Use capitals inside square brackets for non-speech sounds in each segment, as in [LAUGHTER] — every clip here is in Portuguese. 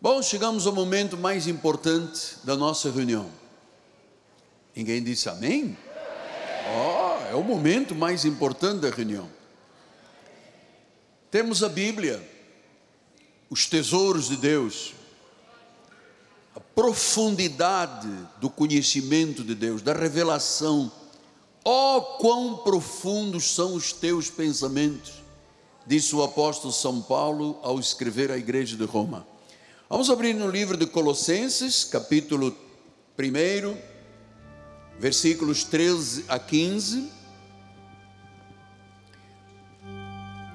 Bom, chegamos ao momento mais importante da nossa reunião. Ninguém disse amém? Oh, é o momento mais importante da reunião. Temos a Bíblia, os tesouros de Deus, a profundidade do conhecimento de Deus, da revelação. Oh, quão profundos são os teus pensamentos, disse o apóstolo São Paulo ao escrever à igreja de Roma. Vamos abrir no livro de Colossenses, capítulo 1, versículos 13 a 15.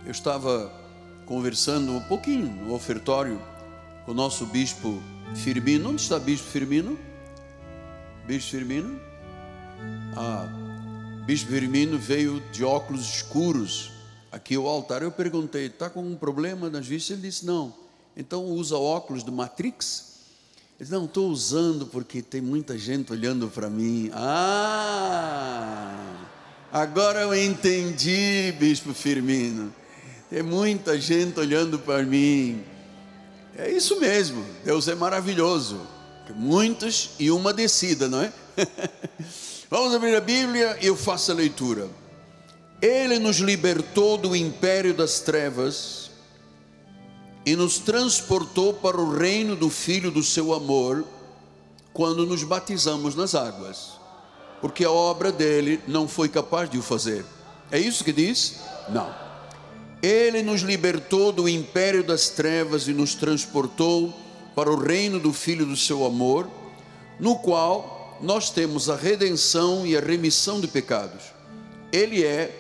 Eu estava conversando um pouquinho no ofertório com o nosso bispo Firmino. Onde está bispo Firmino? Bispo Firmino? Ah, bispo Firmino veio de óculos escuros aqui ao altar. Eu perguntei, está com um problema nas vistas? Ele disse, não então usa óculos do Matrix? Ele não estou usando porque tem muita gente olhando para mim. Ah, agora eu entendi, Bispo Firmino. Tem muita gente olhando para mim. É isso mesmo. Deus é maravilhoso. Muitos e uma descida, não é? [LAUGHS] Vamos abrir a Bíblia e eu faço a leitura. Ele nos libertou do império das trevas e nos transportou para o reino do Filho do seu amor, quando nos batizamos nas águas, porque a obra dele não foi capaz de o fazer. É isso que diz? Não. Ele nos libertou do império das trevas e nos transportou para o reino do Filho do seu amor, no qual nós temos a redenção e a remissão de pecados. Ele é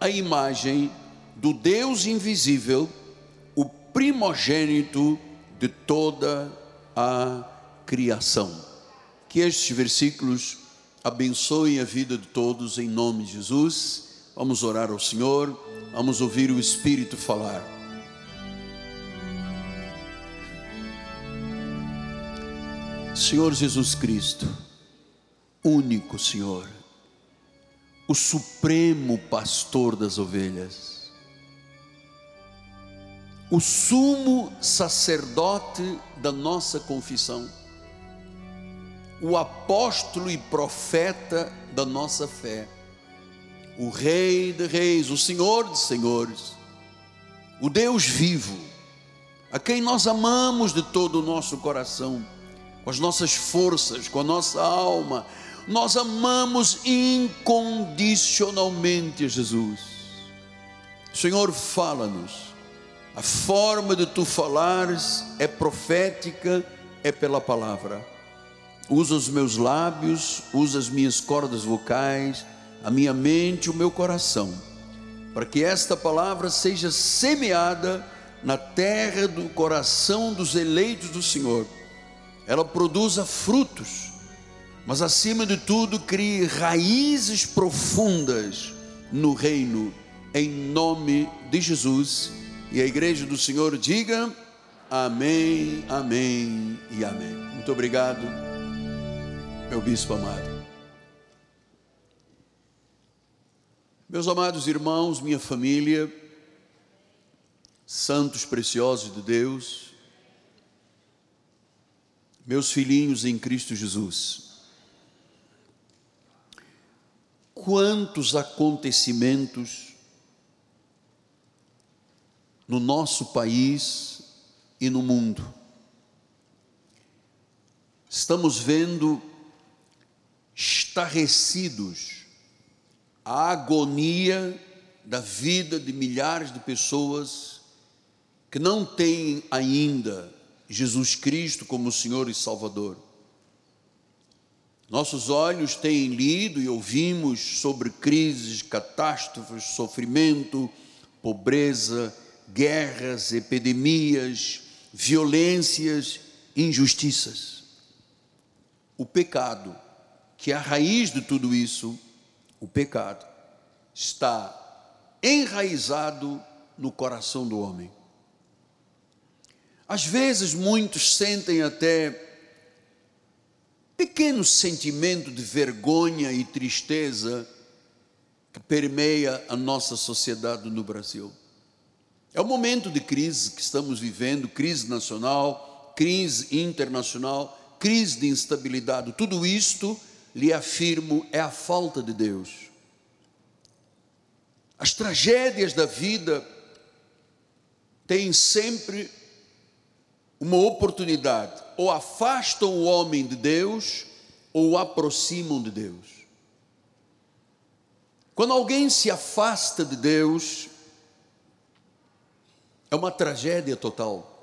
a imagem do Deus invisível primogênito de toda a criação. Que estes versículos abençoem a vida de todos em nome de Jesus. Vamos orar ao Senhor, vamos ouvir o Espírito falar. Senhor Jesus Cristo, único Senhor, o supremo pastor das ovelhas, o sumo sacerdote da nossa confissão, o apóstolo e profeta da nossa fé, o Rei de Reis, o Senhor de Senhores, o Deus vivo, a quem nós amamos de todo o nosso coração, com as nossas forças, com a nossa alma, nós amamos incondicionalmente Jesus. Senhor, fala-nos a forma de tu falares é profética, é pela palavra. Usa os meus lábios, usa as minhas cordas vocais, a minha mente, o meu coração, para que esta palavra seja semeada na terra do coração dos eleitos do Senhor. Ela produza frutos, mas acima de tudo crie raízes profundas no reino, em nome de Jesus e a igreja do Senhor diga amém, amém e amém. Muito obrigado, meu bispo amado. Meus amados irmãos, minha família, santos preciosos de Deus, meus filhinhos em Cristo Jesus. Quantos acontecimentos no nosso país e no mundo. Estamos vendo estarrecidos a agonia da vida de milhares de pessoas que não têm ainda Jesus Cristo como Senhor e Salvador. Nossos olhos têm lido e ouvimos sobre crises, catástrofes, sofrimento, pobreza, guerras, epidemias, violências, injustiças. O pecado, que é a raiz de tudo isso, o pecado, está enraizado no coração do homem. Às vezes muitos sentem até pequeno sentimento de vergonha e tristeza que permeia a nossa sociedade no Brasil. É o momento de crise que estamos vivendo, crise nacional, crise internacional, crise de instabilidade, tudo isto, lhe afirmo, é a falta de Deus. As tragédias da vida têm sempre uma oportunidade, ou afastam o homem de Deus, ou o aproximam de Deus. Quando alguém se afasta de Deus, é uma tragédia total.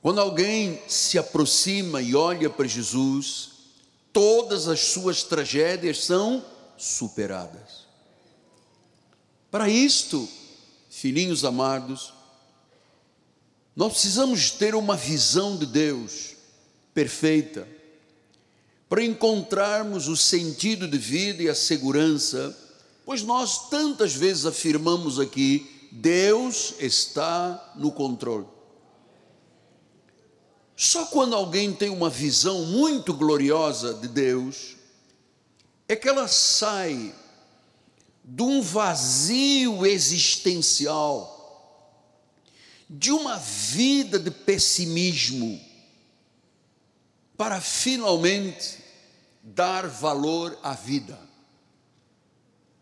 Quando alguém se aproxima e olha para Jesus, todas as suas tragédias são superadas. Para isto, filhinhos amados, nós precisamos ter uma visão de Deus perfeita, para encontrarmos o sentido de vida e a segurança, pois nós tantas vezes afirmamos aqui: Deus está no controle. Só quando alguém tem uma visão muito gloriosa de Deus, é que ela sai de um vazio existencial, de uma vida de pessimismo, para finalmente dar valor à vida.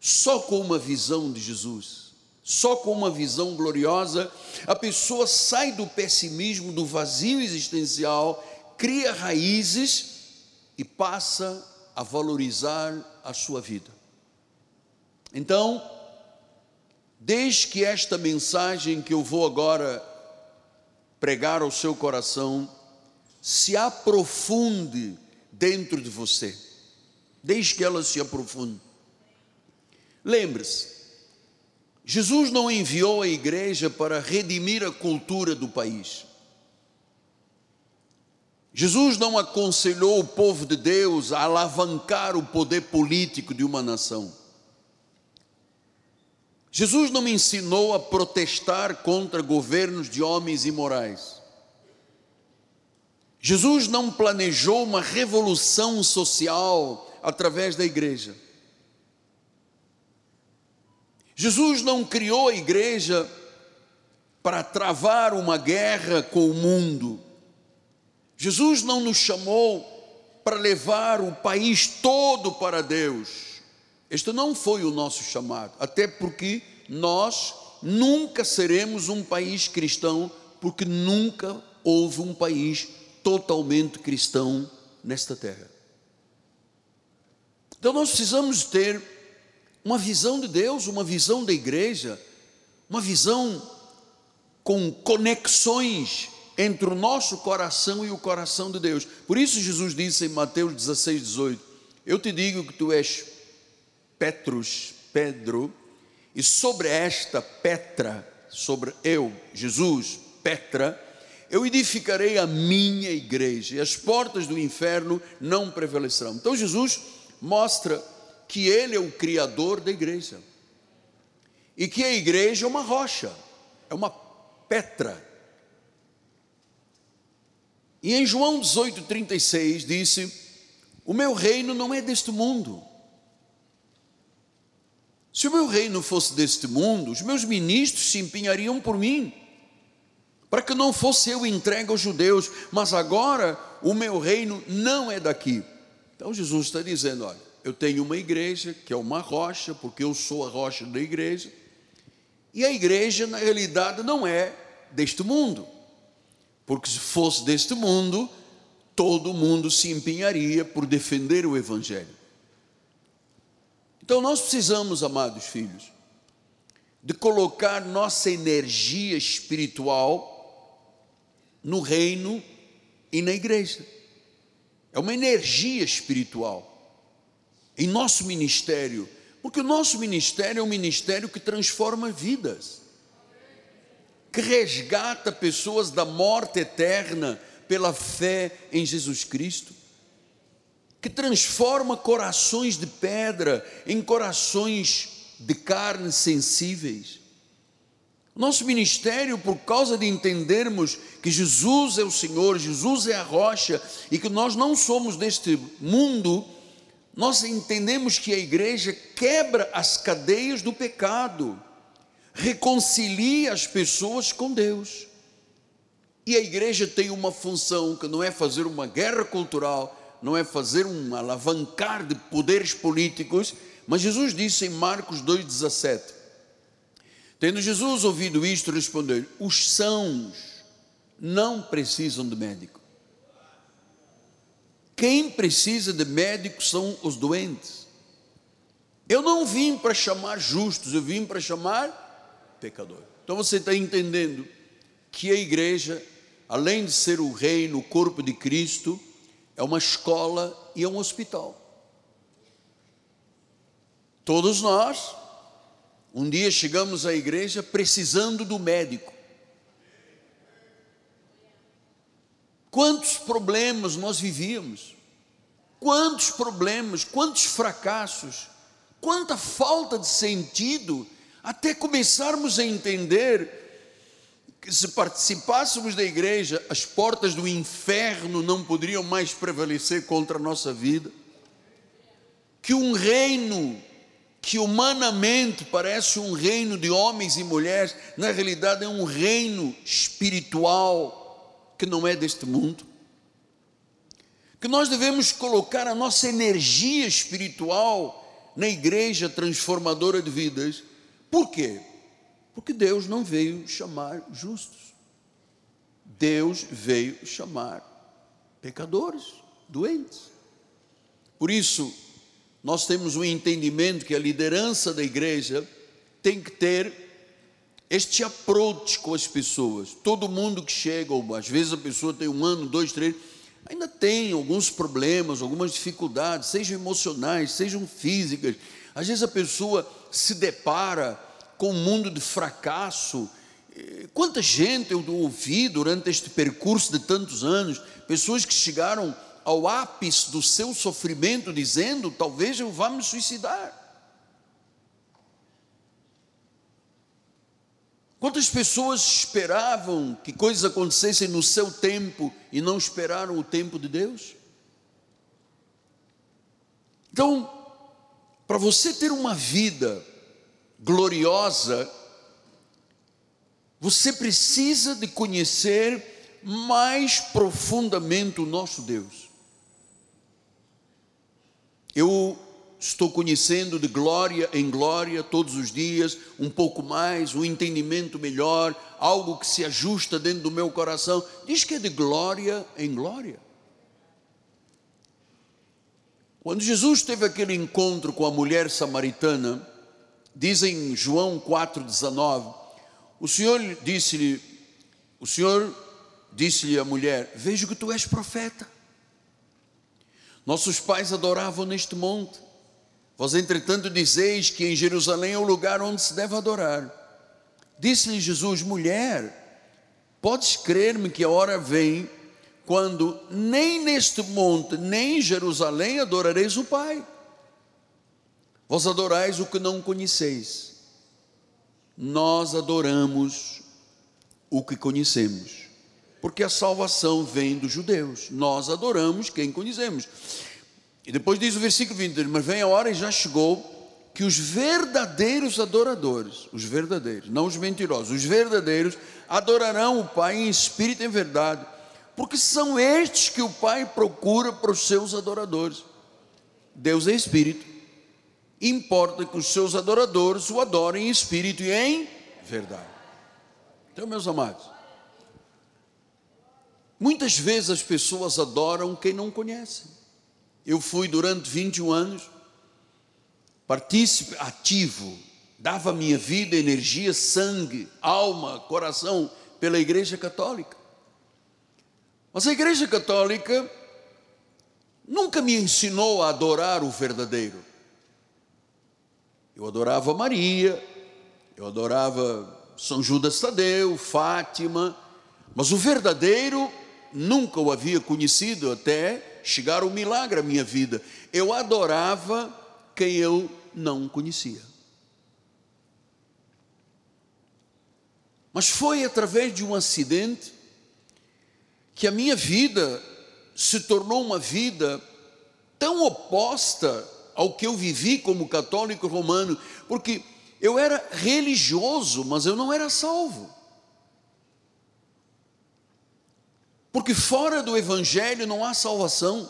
Só com uma visão de Jesus só com uma visão gloriosa, a pessoa sai do pessimismo, do vazio existencial, cria raízes e passa a valorizar a sua vida. Então, desde que esta mensagem que eu vou agora pregar ao seu coração se aprofunde dentro de você, desde que ela se aprofunde. Lembre-se, Jesus não enviou a igreja para redimir a cultura do país. Jesus não aconselhou o povo de Deus a alavancar o poder político de uma nação. Jesus não me ensinou a protestar contra governos de homens imorais. Jesus não planejou uma revolução social através da igreja. Jesus não criou a igreja para travar uma guerra com o mundo. Jesus não nos chamou para levar o país todo para Deus. Este não foi o nosso chamado, até porque nós nunca seremos um país cristão, porque nunca houve um país totalmente cristão nesta terra. Então nós precisamos ter uma visão de Deus, uma visão da igreja, uma visão com conexões entre o nosso coração e o coração de Deus. Por isso Jesus disse em Mateus 16, 18: Eu te digo que tu és Petrus, Pedro, e sobre esta Petra, sobre eu, Jesus, Petra, eu edificarei a minha igreja, e as portas do inferno não prevalecerão. Então Jesus mostra que Ele é o Criador da igreja. E que a igreja é uma rocha, é uma petra. E em João 18,36 disse: O meu reino não é deste mundo. Se o meu reino fosse deste mundo, os meus ministros se empenhariam por mim, para que não fosse eu entregue aos judeus, mas agora o meu reino não é daqui. Então Jesus está dizendo: olha, eu tenho uma igreja que é uma rocha, porque eu sou a rocha da igreja, e a igreja, na realidade, não é deste mundo, porque se fosse deste mundo, todo mundo se empenharia por defender o Evangelho. Então nós precisamos, amados filhos, de colocar nossa energia espiritual no reino e na igreja. É uma energia espiritual em nosso ministério, porque o nosso ministério é um ministério que transforma vidas, que resgata pessoas da morte eterna pela fé em Jesus Cristo, que transforma corações de pedra em corações de carne sensíveis. Nosso ministério, por causa de entendermos que Jesus é o Senhor, Jesus é a rocha e que nós não somos deste mundo, nós entendemos que a igreja quebra as cadeias do pecado, reconcilia as pessoas com Deus. E a igreja tem uma função que não é fazer uma guerra cultural, não é fazer um alavancar de poderes políticos, mas Jesus disse em Marcos 2,17: Tendo Jesus ouvido isto, respondeu: Os sãos não precisam de médico. Quem precisa de médico são os doentes. Eu não vim para chamar justos, eu vim para chamar pecadores. Então você está entendendo que a igreja, além de ser o reino, o corpo de Cristo, é uma escola e é um hospital. Todos nós, um dia chegamos à igreja precisando do médico. Quantos problemas nós vivíamos, quantos problemas, quantos fracassos, quanta falta de sentido, até começarmos a entender que se participássemos da igreja, as portas do inferno não poderiam mais prevalecer contra a nossa vida. Que um reino que humanamente parece um reino de homens e mulheres, na realidade é um reino espiritual que não é deste mundo. Que nós devemos colocar a nossa energia espiritual na igreja transformadora de vidas. Por quê? Porque Deus não veio chamar justos. Deus veio chamar pecadores, doentes. Por isso, nós temos um entendimento que a liderança da igreja tem que ter este approach com as pessoas. Todo mundo que chega, ou às vezes a pessoa tem um ano, dois, três, ainda tem alguns problemas, algumas dificuldades, sejam emocionais, sejam físicas. Às vezes a pessoa se depara com um mundo de fracasso. Quanta gente eu ouvi durante este percurso de tantos anos, pessoas que chegaram ao ápice do seu sofrimento, dizendo: talvez eu vá me suicidar. Quantas pessoas esperavam que coisas acontecessem no seu tempo e não esperaram o tempo de Deus? Então, para você ter uma vida gloriosa, você precisa de conhecer mais profundamente o nosso Deus. Eu estou conhecendo de glória em glória todos os dias, um pouco mais, um entendimento melhor, algo que se ajusta dentro do meu coração. Diz que é de glória em glória. Quando Jesus teve aquele encontro com a mulher samaritana, diz em João 4,19, o Senhor disse-lhe, o Senhor disse-lhe à mulher: Vejo que tu és profeta. Nossos pais adoravam neste monte. Vós, entretanto, dizeis que em Jerusalém é o lugar onde se deve adorar. Disse-lhe Jesus: Mulher, podes crer-me que a hora vem quando nem neste monte, nem em Jerusalém adorareis o Pai. Vós adorais o que não conheceis. Nós adoramos o que conhecemos. Porque a salvação vem dos judeus. Nós adoramos quem conhecemos. E depois diz o versículo 20: Mas vem a hora e já chegou que os verdadeiros adoradores, os verdadeiros, não os mentirosos, os verdadeiros adorarão o Pai em espírito e em verdade, porque são estes que o Pai procura para os seus adoradores. Deus é espírito importa que os seus adoradores o adorem em espírito e em verdade. Então, meus amados, muitas vezes as pessoas adoram quem não conhecem. Eu fui durante 21 anos partícipe ativo, dava minha vida, energia, sangue, alma, coração pela Igreja Católica. Mas a Igreja Católica nunca me ensinou a adorar o verdadeiro. Eu adorava Maria, eu adorava São Judas Tadeu, Fátima, mas o verdadeiro nunca o havia conhecido até chegar o milagre à minha vida. Eu adorava quem eu não conhecia. Mas foi através de um acidente que a minha vida se tornou uma vida tão oposta ao que eu vivi como católico romano, porque eu era religioso, mas eu não era salvo. Porque fora do Evangelho não há salvação,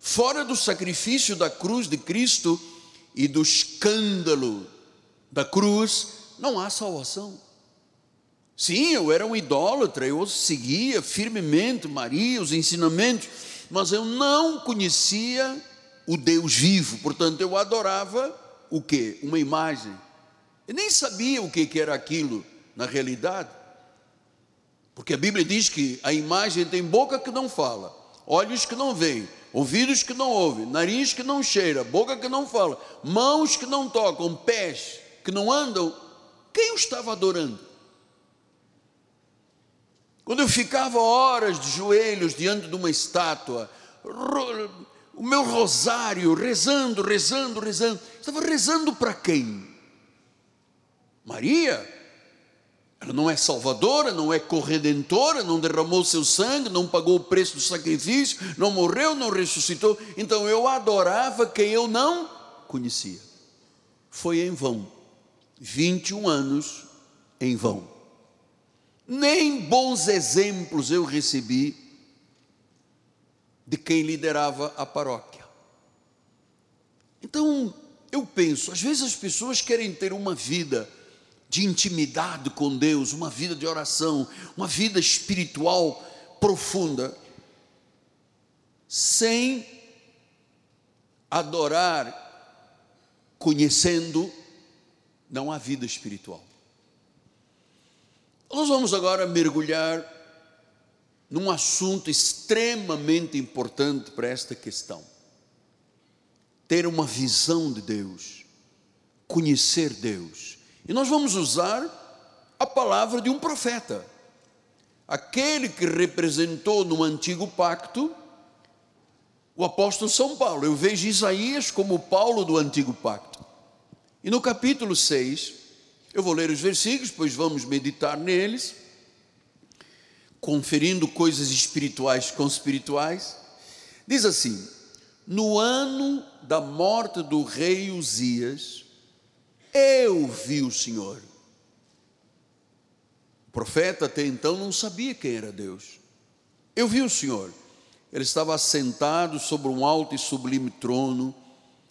fora do sacrifício da cruz de Cristo e do escândalo da cruz, não há salvação. Sim, eu era um idólatra, eu seguia firmemente Maria, os ensinamentos, mas eu não conhecia o Deus vivo, portanto eu adorava o que? Uma imagem. Eu nem sabia o que era aquilo na realidade. Porque a Bíblia diz que a imagem tem boca que não fala, olhos que não veem, ouvidos que não ouvem, nariz que não cheira, boca que não fala, mãos que não tocam, pés que não andam. Quem o estava adorando? Quando eu ficava horas de joelhos diante de uma estátua, o meu rosário, rezando, rezando, rezando, estava rezando para quem? Maria? Ela não é salvadora, não é corredentora, não derramou seu sangue, não pagou o preço do sacrifício, não morreu, não ressuscitou. Então eu adorava quem eu não conhecia. Foi em vão. 21 anos em vão nem bons exemplos eu recebi de quem liderava a paróquia. Então, eu penso, às vezes as pessoas querem ter uma vida de intimidade com Deus, uma vida de oração, uma vida espiritual profunda, sem adorar, conhecendo, não há vida espiritual. Nós vamos agora mergulhar num assunto extremamente importante para esta questão. Ter uma visão de Deus, conhecer Deus. E nós vamos usar a palavra de um profeta, aquele que representou no antigo pacto o apóstolo São Paulo. Eu vejo Isaías como Paulo do antigo pacto. E no capítulo 6, eu vou ler os versículos, pois vamos meditar neles, conferindo coisas espirituais com espirituais. Diz assim: No ano da morte do rei Uzias, eu vi o Senhor. O profeta até então não sabia quem era Deus. Eu vi o Senhor. Ele estava assentado sobre um alto e sublime trono,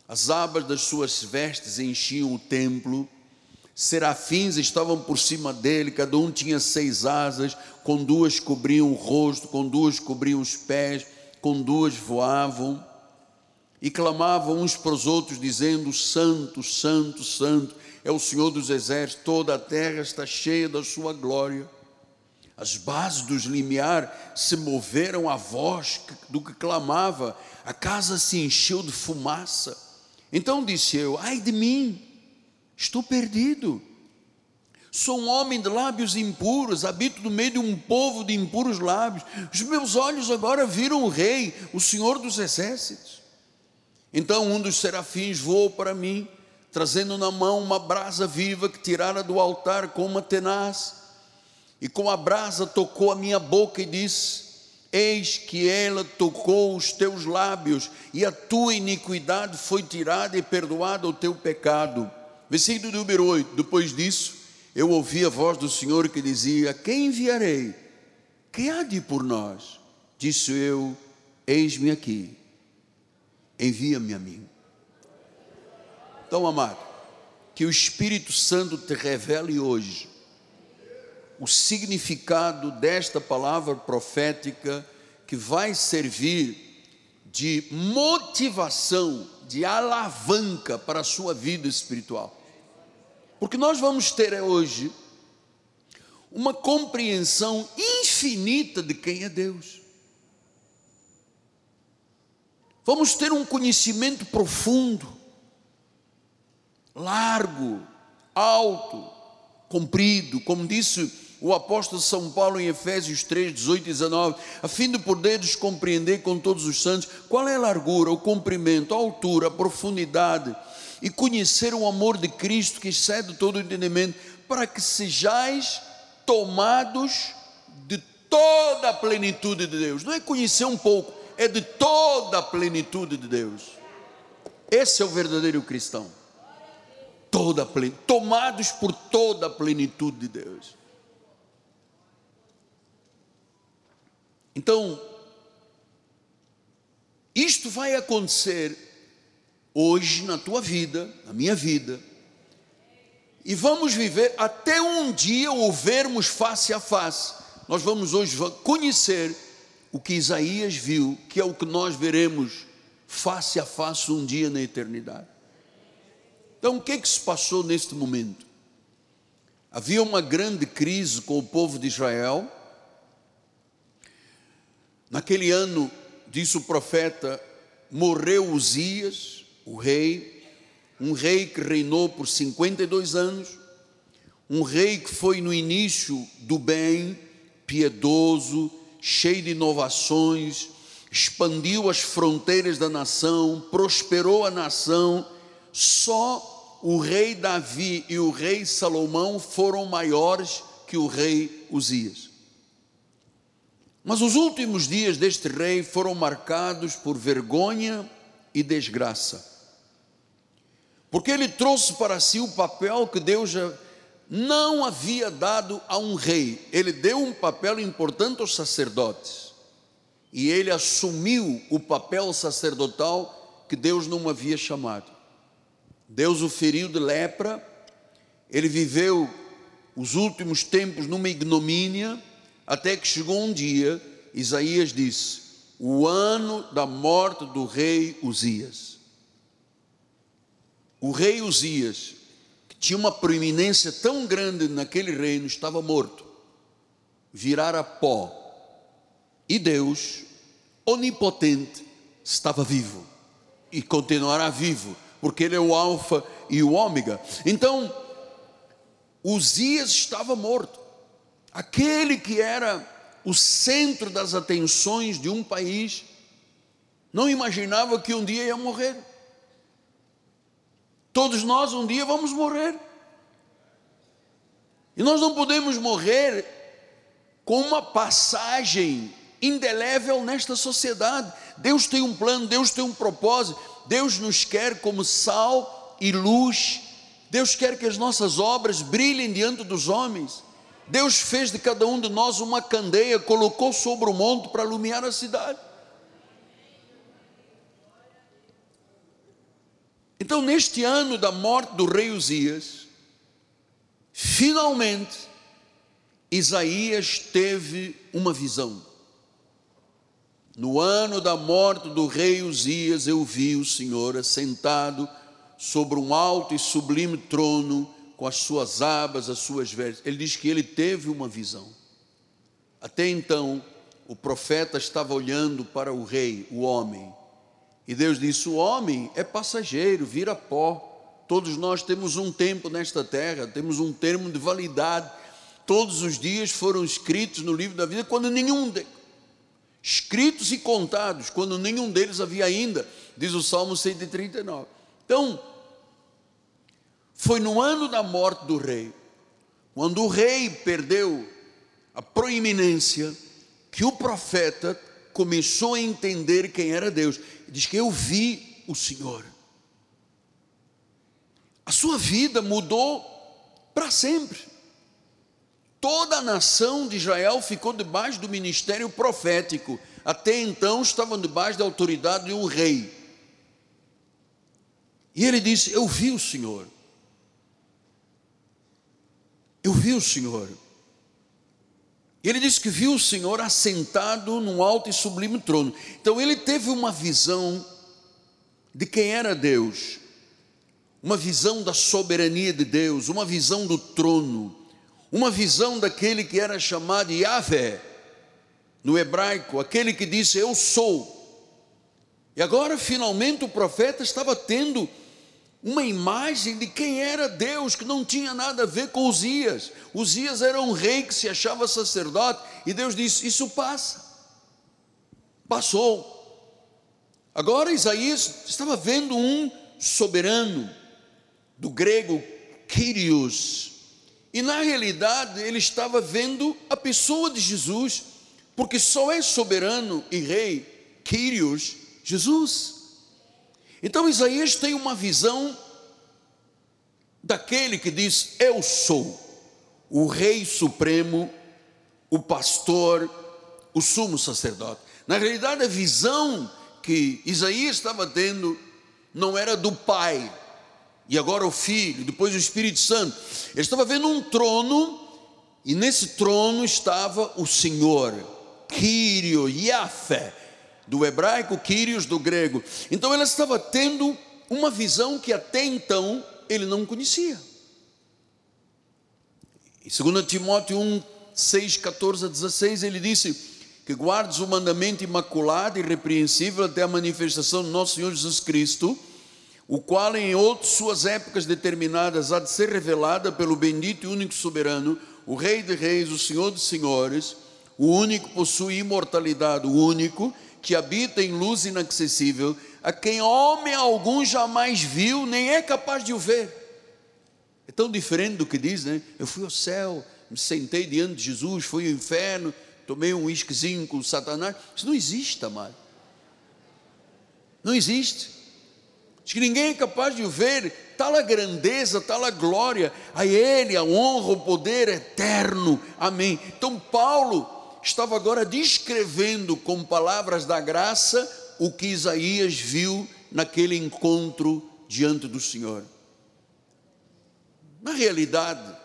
as abas das suas vestes enchiam o templo serafins estavam por cima dele, cada um tinha seis asas, com duas cobriam o rosto, com duas cobriam os pés, com duas voavam, e clamavam uns para os outros, dizendo: Santo, Santo, Santo, é o Senhor dos exércitos, toda a terra está cheia da sua glória. As bases dos limiar se moveram à voz do que clamava, a casa se encheu de fumaça. Então disse eu: Ai de mim, Estou perdido. Sou um homem de lábios impuros, habito no meio de um povo de impuros lábios. Os meus olhos agora viram o Rei, o Senhor dos Exércitos. Então um dos serafins voou para mim, trazendo na mão uma brasa viva que tirara do altar com uma tenaz. E com a brasa tocou a minha boca e disse: Eis que ela tocou os teus lábios, e a tua iniquidade foi tirada e perdoada o teu pecado. Versículo número 8: Depois disso, eu ouvi a voz do Senhor que dizia: Quem enviarei? Quem há de por nós? Disse eu: Eis-me aqui, envia-me a mim. Então, amado, que o Espírito Santo te revele hoje o significado desta palavra profética que vai servir de motivação, de alavanca para a sua vida espiritual. Porque nós vamos ter hoje uma compreensão infinita de quem é Deus. Vamos ter um conhecimento profundo, largo, alto, comprido, como disse o apóstolo São Paulo em Efésios 3, 18 e 19, a fim de poderes compreender com todos os santos qual é a largura, o comprimento, a altura, a profundidade, e conhecer o amor de Cristo que excede todo o entendimento, para que sejais tomados de toda a plenitude de Deus. Não é conhecer um pouco, é de toda a plenitude de Deus. Esse é o verdadeiro cristão. Toda plen... tomados por toda a plenitude de Deus. Então, isto vai acontecer hoje na tua vida, na minha vida, e vamos viver até um dia o vermos face a face. Nós vamos hoje conhecer o que Isaías viu, que é o que nós veremos face a face um dia na eternidade. Então, o que é que se passou neste momento? Havia uma grande crise com o povo de Israel. Naquele ano, diz o profeta, morreu Uzias, o rei, um rei que reinou por 52 anos, um rei que foi no início do bem, piedoso, cheio de inovações, expandiu as fronteiras da nação, prosperou a nação, só o rei Davi e o rei Salomão foram maiores que o rei Uzias. Mas os últimos dias deste rei foram marcados por vergonha e desgraça. Porque ele trouxe para si o papel que Deus não havia dado a um rei. Ele deu um papel importante aos sacerdotes. E ele assumiu o papel sacerdotal que Deus não havia chamado. Deus o feriu de lepra. Ele viveu os últimos tempos numa ignomínia até que chegou um dia, Isaías disse: o ano da morte do rei Uzias. O rei Uzias, tinha uma proeminência tão grande naquele reino, estava morto, virara pó. E Deus, onipotente, estava vivo e continuará vivo, porque Ele é o Alfa e o Ômega. Então, Uzias estava morto aquele que era o centro das atenções de um país, não imaginava que um dia ia morrer. Todos nós um dia vamos morrer. E nós não podemos morrer com uma passagem indelével nesta sociedade. Deus tem um plano, Deus tem um propósito, Deus nos quer como sal e luz. Deus quer que as nossas obras brilhem diante dos homens. Deus fez de cada um de nós uma candeia, colocou sobre o monte para iluminar a cidade. Então, neste ano da morte do rei Uzias, finalmente, Isaías teve uma visão. No ano da morte do rei Uzias, eu vi o Senhor assentado sobre um alto e sublime trono, com as suas abas, as suas vestes. Ele diz que ele teve uma visão. Até então, o profeta estava olhando para o rei, o homem. E Deus disse: O homem é passageiro, vira pó. Todos nós temos um tempo nesta terra, temos um termo de validade. Todos os dias foram escritos no livro da vida, quando nenhum de... escritos e contados, quando nenhum deles havia ainda, diz o Salmo 139. Então, foi no ano da morte do rei, quando o rei perdeu a proeminência, que o profeta começou a entender quem era Deus. Diz que eu vi o Senhor. A sua vida mudou para sempre. Toda a nação de Israel ficou debaixo do ministério profético. Até então estavam debaixo da autoridade de um rei. E ele disse: Eu vi o Senhor. Eu vi o Senhor. Ele disse que viu o Senhor assentado num alto e sublime trono. Então ele teve uma visão de quem era Deus, uma visão da soberania de Deus, uma visão do trono, uma visão daquele que era chamado Yahvé, no hebraico, aquele que disse: Eu sou. E agora, finalmente, o profeta estava tendo uma imagem de quem era Deus, que não tinha nada a ver com Uzias. Uzias era um rei que se achava sacerdote, e Deus disse: Isso passa. Passou. Agora Isaías estava vendo um soberano, do grego Kyrios, e na realidade ele estava vendo a pessoa de Jesus, porque só é soberano e rei Kyrios Jesus. Então Isaías tem uma visão daquele que diz: Eu sou o Rei Supremo, o Pastor, o sumo sacerdote. Na realidade, a visão que Isaías estava tendo não era do Pai, e agora o Filho, depois o Espírito Santo. Ele estava vendo um trono, e nesse trono estava o Senhor, Kyrio, Yahvé, do hebraico, Kyrios do grego. Então ele estava tendo uma visão que até então ele não conhecia. Em 2 Timóteo 1, 6, 14 a 16, ele disse que guardes o mandamento imaculado e irrepreensível até a manifestação do nosso Senhor Jesus Cristo, o qual em outras suas épocas determinadas há de ser revelada pelo bendito e único soberano, o Rei de Reis, o Senhor dos Senhores, o único possui imortalidade, o único que habita em luz inacessível, a quem homem algum jamais viu, nem é capaz de o ver. É tão diferente do que diz, né? Eu fui ao céu, me sentei diante de Jesus, fui ao inferno, tomei um uísquezinho com Satanás. Isso não existe, amado. Não existe. Diz que ninguém é capaz de o ver, tal a grandeza, tal a glória, a Ele a honra, o poder eterno. Amém. Então, Paulo estava agora descrevendo com palavras da graça o que Isaías viu naquele encontro diante do Senhor. Na realidade,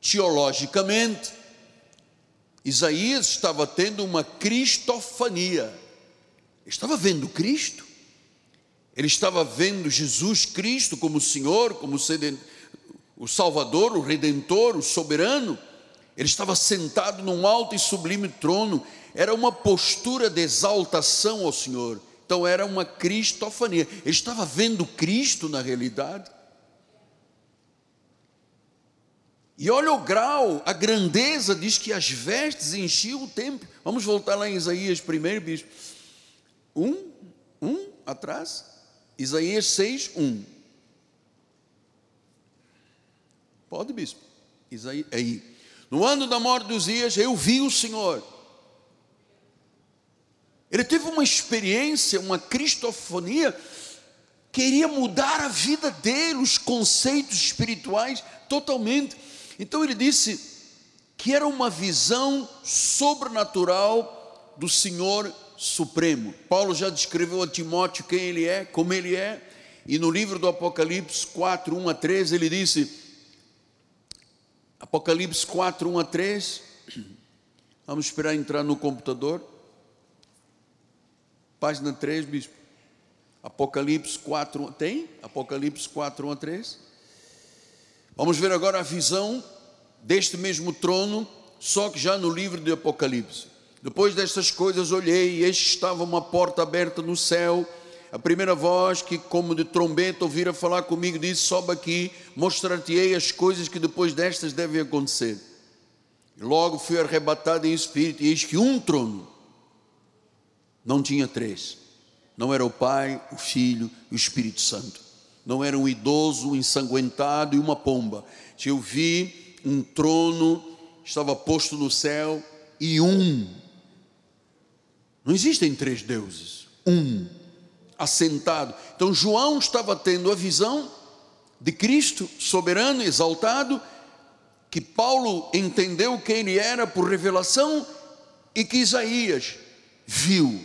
teologicamente, Isaías estava tendo uma cristofania, estava vendo Cristo. Ele estava vendo Jesus Cristo como Senhor, como o Salvador, o Redentor, o Soberano. Ele estava sentado num alto e sublime trono. Era uma postura de exaltação ao Senhor. Então era uma cristofania. Ele estava vendo Cristo na realidade. E olha o grau, a grandeza, diz que as vestes enchiam o templo. Vamos voltar lá em Isaías primeiro, bispo. Um, um atrás. Isaías 6, 1. Pode, bispo. Isaías, aí. No ano da morte de Uzias, eu vi o Senhor. Ele teve uma experiência, uma cristofonia, queria mudar a vida dele, os conceitos espirituais totalmente. Então ele disse que era uma visão sobrenatural do Senhor supremo. Paulo já descreveu a Timóteo quem ele é, como ele é, e no livro do Apocalipse 4, 1 a 3, ele disse, Apocalipse 4, 1 a 3, [CLEARS THROAT] vamos esperar entrar no computador, página 3, bispo, Apocalipse 4, tem? Apocalipse 4, 1 a 3, vamos ver agora a visão deste mesmo trono, só que já no livro de Apocalipse. Depois destas coisas olhei, e eis estava uma porta aberta no céu. A primeira voz que, como de trombeta, ouvira falar comigo, disse: Sobe aqui, mostrar-te-ei as coisas que depois destas devem acontecer. E logo fui arrebatado em espírito, e eis que um trono, não tinha três, não era o Pai, o Filho e o Espírito Santo, não era um idoso, ensanguentado e uma pomba. Eu vi um trono, estava posto no céu, e um. Não existem três deuses, um assentado. Então João estava tendo a visão de Cristo soberano, exaltado, que Paulo entendeu quem ele era por revelação e que Isaías viu.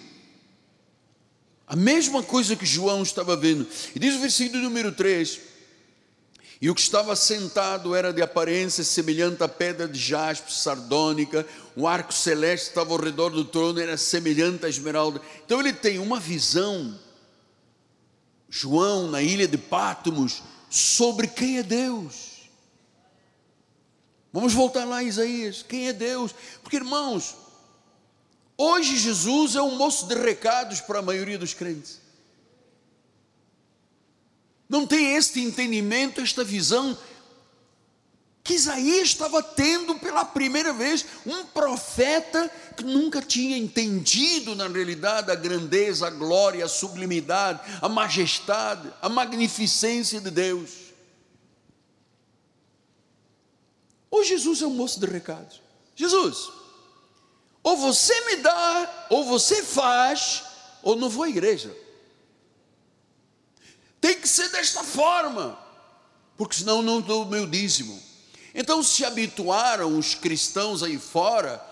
A mesma coisa que João estava vendo. E diz o versículo número 3: e o que estava sentado era de aparência semelhante à pedra de jaspe, sardônica, um arco celeste estava ao redor do trono, era semelhante à esmeralda. Então ele tem uma visão, João, na ilha de Pátimos, sobre quem é Deus. Vamos voltar lá Isaías, quem é Deus? Porque irmãos, hoje Jesus é um moço de recados para a maioria dos crentes não tem este entendimento, esta visão que Isaías estava tendo pela primeira vez, um profeta que nunca tinha entendido na realidade a grandeza, a glória, a sublimidade, a majestade, a magnificência de Deus. Hoje Jesus é um moço de recados. Jesus, ou você me dá, ou você faz, ou não vou à igreja. Tem que ser desta forma, porque senão não dou o meu dízimo. Então se habituaram os cristãos aí fora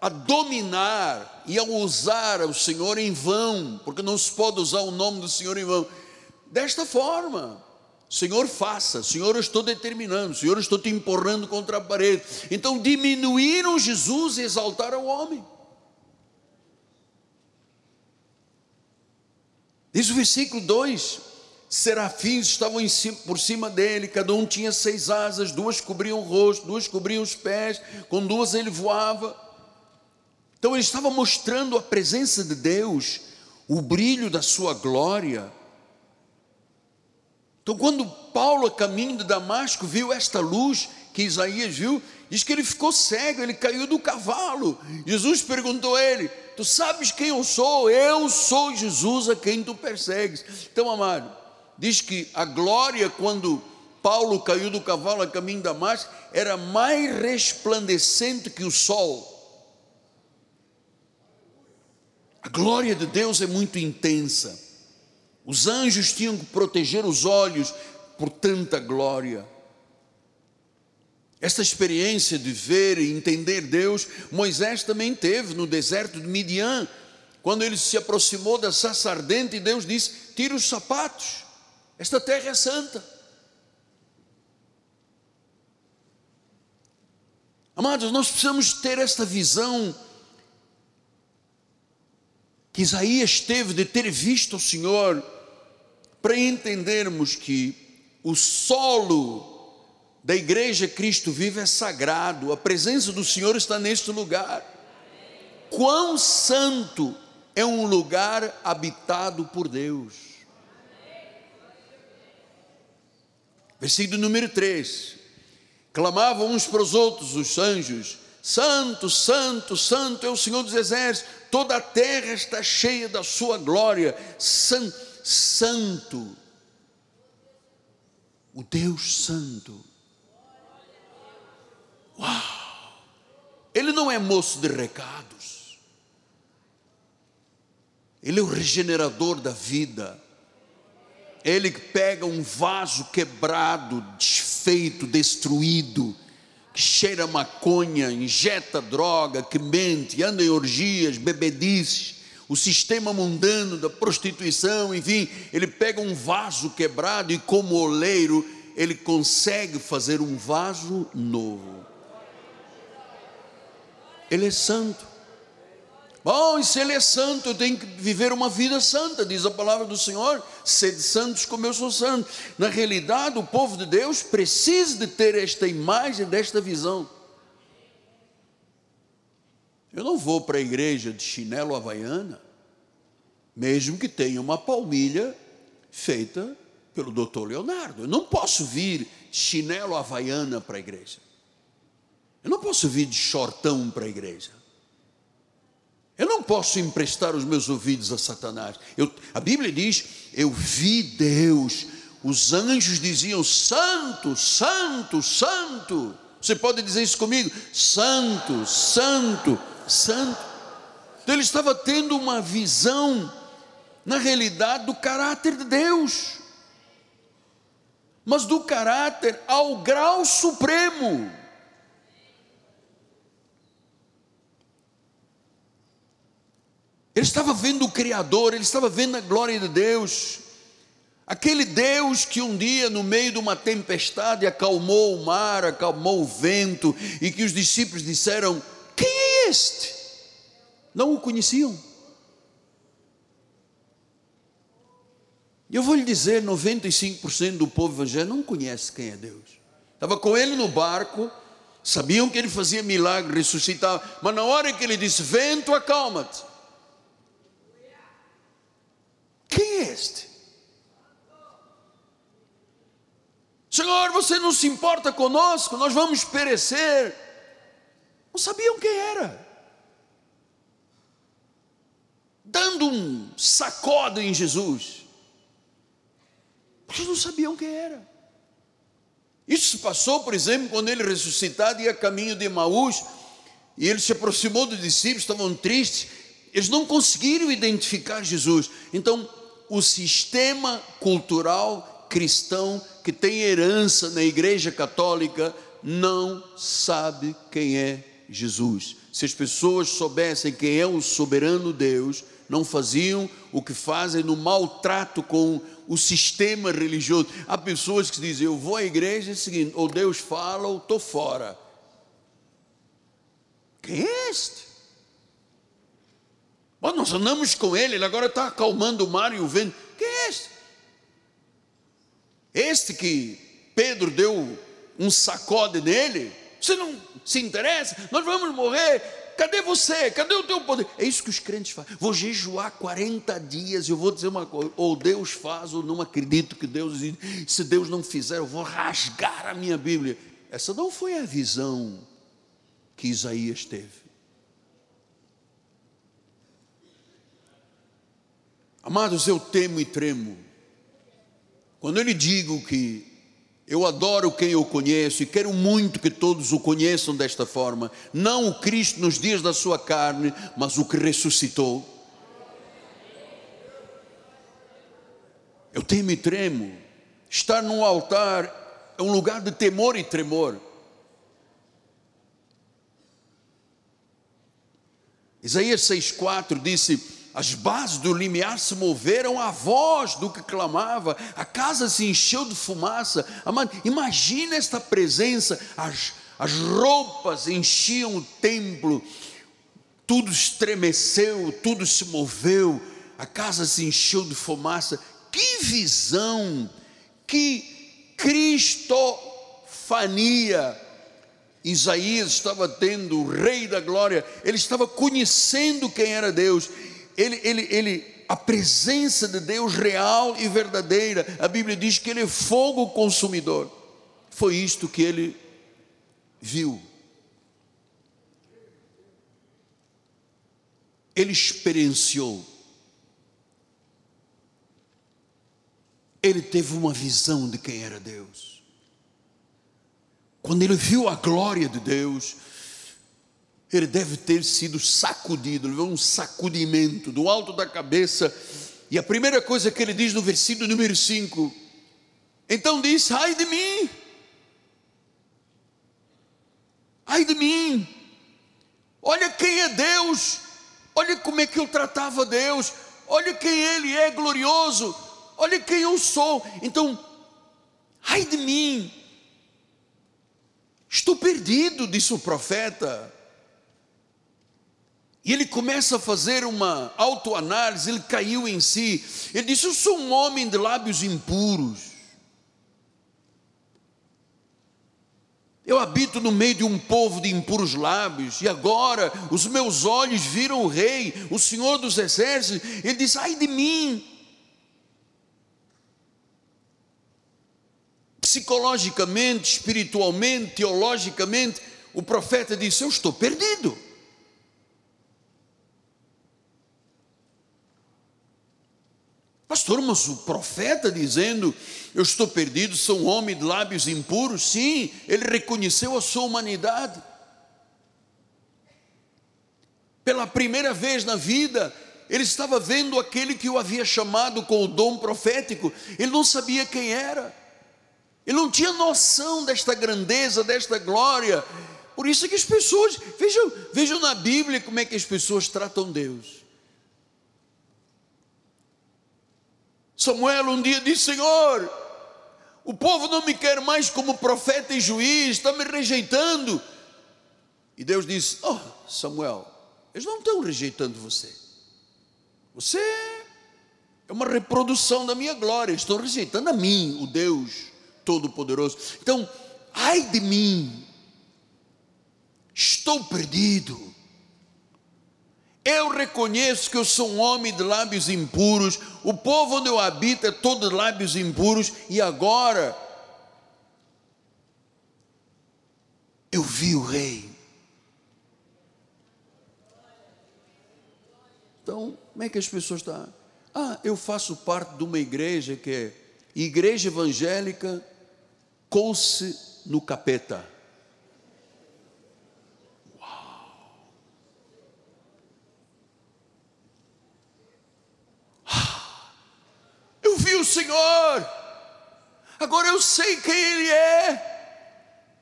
a dominar e a usar o Senhor em vão, porque não se pode usar o nome do Senhor em vão. Desta forma, Senhor, faça, Senhor, eu estou determinando, Senhor, eu estou te empurrando contra a parede. Então diminuíram Jesus e exaltaram o homem. Diz o versículo 2: serafins estavam cima, por cima dele, cada um tinha seis asas, duas cobriam o rosto, duas cobriam os pés, com duas ele voava. Então ele estava mostrando a presença de Deus, o brilho da sua glória. Então, quando Paulo, a caminho de Damasco, viu esta luz que Isaías viu, diz que ele ficou cego, ele caiu do cavalo. Jesus perguntou a ele: Tu sabes quem eu sou? Eu sou Jesus a quem tu persegues. Então, amado, diz que a glória, quando Paulo caiu do cavalo a caminho de Damasco, era mais resplandecente que o sol. A glória de Deus é muito intensa. Os anjos tinham que proteger os olhos por tanta glória. Esta experiência de ver e entender Deus, Moisés também teve no deserto de Midian, quando ele se aproximou da sarça ardente e Deus disse: Tira os sapatos, esta terra é santa. Amados, nós precisamos ter esta visão que Isaías teve de ter visto o Senhor, para entendermos que o solo da igreja Cristo vive é sagrado, a presença do Senhor está neste lugar. Quão santo é um lugar habitado por Deus. Versículo número 3: clamavam uns para os outros, os anjos, Santo, Santo, Santo é o Senhor dos Exércitos, toda a terra está cheia da Sua glória. San, santo, o Deus Santo. Uau! Ele não é moço de recados, Ele é o regenerador da vida. Ele pega um vaso quebrado, desfeito, destruído que cheira maconha, injeta droga, que mente, anda em orgias, bebedices, o sistema mundano da prostituição, enfim, ele pega um vaso quebrado e, como oleiro, ele consegue fazer um vaso novo. Ele é santo. Bom, e se ele é santo, eu tenho que viver uma vida santa, diz a palavra do Senhor, sede santos como eu sou santo. Na realidade, o povo de Deus precisa de ter esta imagem, desta visão. Eu não vou para a igreja de chinelo havaiana, mesmo que tenha uma palmilha feita pelo doutor Leonardo. Eu não posso vir chinelo havaiana para a igreja. Eu não posso vir de shortão para a igreja. Eu não posso emprestar os meus ouvidos a Satanás. Eu, a Bíblia diz: Eu vi Deus. Os anjos diziam: Santo, Santo, Santo. Você pode dizer isso comigo? Santo, Santo, Santo. Então ele estava tendo uma visão, na realidade, do caráter de Deus, mas do caráter ao grau supremo. Ele estava vendo o Criador, ele estava vendo a glória de Deus. Aquele Deus que um dia, no meio de uma tempestade, acalmou o mar, acalmou o vento, e que os discípulos disseram: Quem é este? Não o conheciam. Eu vou lhe dizer: 95% do povo evangélico não conhece quem é Deus. Estava com ele no barco, sabiam que ele fazia milagre, ressuscitava, mas na hora que ele disse: Vento, acalma-te. Quem é este? Senhor, você não se importa conosco, nós vamos perecer. Não sabiam quem era. Dando um sacode em Jesus. Eles não sabiam quem era. Isso se passou, por exemplo, quando ele ressuscitado ia caminho de Emaús, e ele se aproximou dos discípulos, estavam tristes, eles não conseguiram identificar Jesus. Então, o sistema cultural cristão que tem herança na Igreja Católica não sabe quem é Jesus. Se as pessoas soubessem quem é o soberano Deus, não faziam o que fazem no maltrato com o sistema religioso. Há pessoas que dizem: Eu vou à igreja, é o seguinte, ou Deus fala ou estou fora. Quem é este? Bom, nós andamos com ele, ele agora está acalmando o mar e o vento. Quem é este? Este que Pedro deu um sacode nele, você não se interessa? Nós vamos morrer. Cadê você? Cadê o teu poder? É isso que os crentes fazem. Vou jejuar 40 dias. Eu vou dizer uma coisa: ou Deus faz, ou não acredito que Deus. Se Deus não fizer, eu vou rasgar a minha Bíblia. Essa não foi a visão que Isaías teve. Amados, eu temo e tremo. Quando eu lhe digo que eu adoro quem eu conheço e quero muito que todos o conheçam desta forma, não o Cristo nos dias da sua carne, mas o que ressuscitou. Eu temo e tremo. Estar num altar é um lugar de temor e tremor. Isaías 6,4 disse: As bases do limiar se moveram à voz do que clamava, a casa se encheu de fumaça. Amado, imagina esta presença, as, as roupas enchiam o templo, tudo estremeceu, tudo se moveu, a casa se encheu de fumaça. Que visão, que cristofania. Isaías estava tendo, o Rei da Glória, ele estava conhecendo quem era Deus, ele, ele, ele, a presença de Deus real e verdadeira, a Bíblia diz que ele é fogo consumidor, foi isto que ele viu. Ele experienciou, ele teve uma visão de quem era Deus. Quando ele viu a glória de Deus, ele deve ter sido sacudido, levou um sacudimento do alto da cabeça. E a primeira coisa que ele diz no versículo número 5: Então diz: Ai de mim, ai de mim, olha quem é Deus, olha como é que eu tratava Deus, olha quem Ele é glorioso, olha quem eu sou. Então, ai de mim, Estou perdido, disse o profeta. E ele começa a fazer uma autoanálise, ele caiu em si. Ele disse: Eu sou um homem de lábios impuros. Eu habito no meio de um povo de impuros lábios, e agora os meus olhos viram o Rei, o Senhor dos Exércitos. Ele diz: Ai de mim, psicologicamente, espiritualmente, teologicamente, o profeta disse: Eu estou perdido. Pastor, mas o profeta dizendo, eu estou perdido, sou um homem de lábios impuros, sim, ele reconheceu a sua humanidade. Pela primeira vez na vida, ele estava vendo aquele que o havia chamado com o dom profético, ele não sabia quem era. Ele não tinha noção desta grandeza, desta glória. Por isso é que as pessoas, vejam, vejam na Bíblia como é que as pessoas tratam Deus. Samuel um dia disse: Senhor, o povo não me quer mais como profeta e juiz, está me rejeitando. E Deus disse: Oh, Samuel, eles não estão rejeitando você. Você é uma reprodução da minha glória, estão rejeitando a mim, o Deus Todo-Poderoso. Então, ai de mim, estou perdido. Eu reconheço que eu sou um homem de lábios impuros, o povo onde eu habito é todo de lábios impuros, e agora eu vi o Rei. Então, como é que as pessoas estão? Ah, eu faço parte de uma igreja que é Igreja Evangélica couce no capeta. O Senhor, agora eu sei quem Ele é.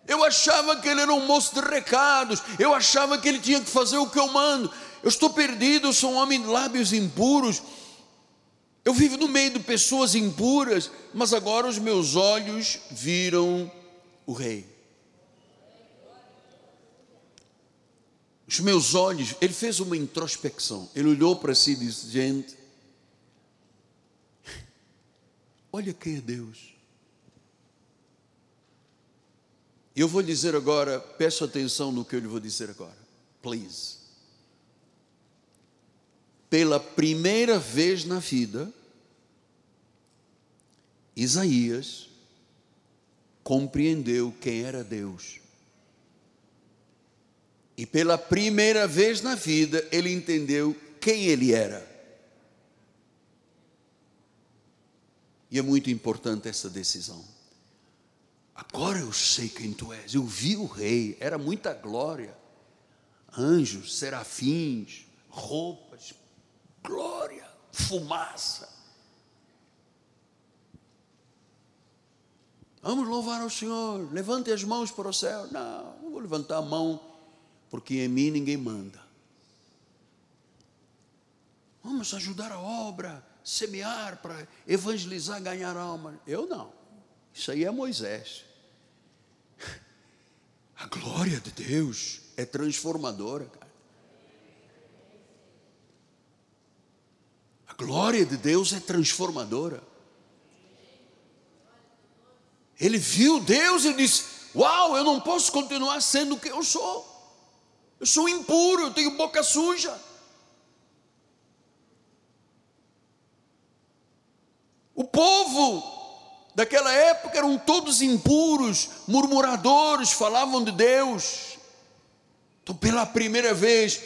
Eu achava que ele era um moço de recados. Eu achava que ele tinha que fazer o que eu mando. Eu estou perdido, eu sou um homem de lábios impuros. Eu vivo no meio de pessoas impuras, mas agora os meus olhos viram o Rei. Os meus olhos, ele fez uma introspecção. Ele olhou para si e disse: Gente, olha quem é Deus. Eu vou dizer agora, peço atenção no que eu lhe vou dizer agora. Please. Pela primeira vez na vida, Isaías compreendeu quem era Deus. E pela primeira vez na vida, ele entendeu quem ele era. E é muito importante essa decisão. Agora eu sei quem tu és. Eu vi o rei, era muita glória. Anjos, serafins, roupas, glória, fumaça. Vamos louvar ao Senhor. Levante as mãos para o céu. Não, não vou levantar a mão, porque em mim ninguém manda. Vamos ajudar a obra, semear para evangelizar, ganhar alma. Eu não. Isso aí é Moisés. [LAUGHS] A glória de Deus é transformadora, cara. A glória de Deus é transformadora. Ele viu Deus e disse: Uau, eu não posso continuar sendo o que eu sou. Eu sou impuro, eu tenho boca suja. O povo daquela época eram todos impuros, murmuradores, falavam de Deus. Então, pela primeira vez,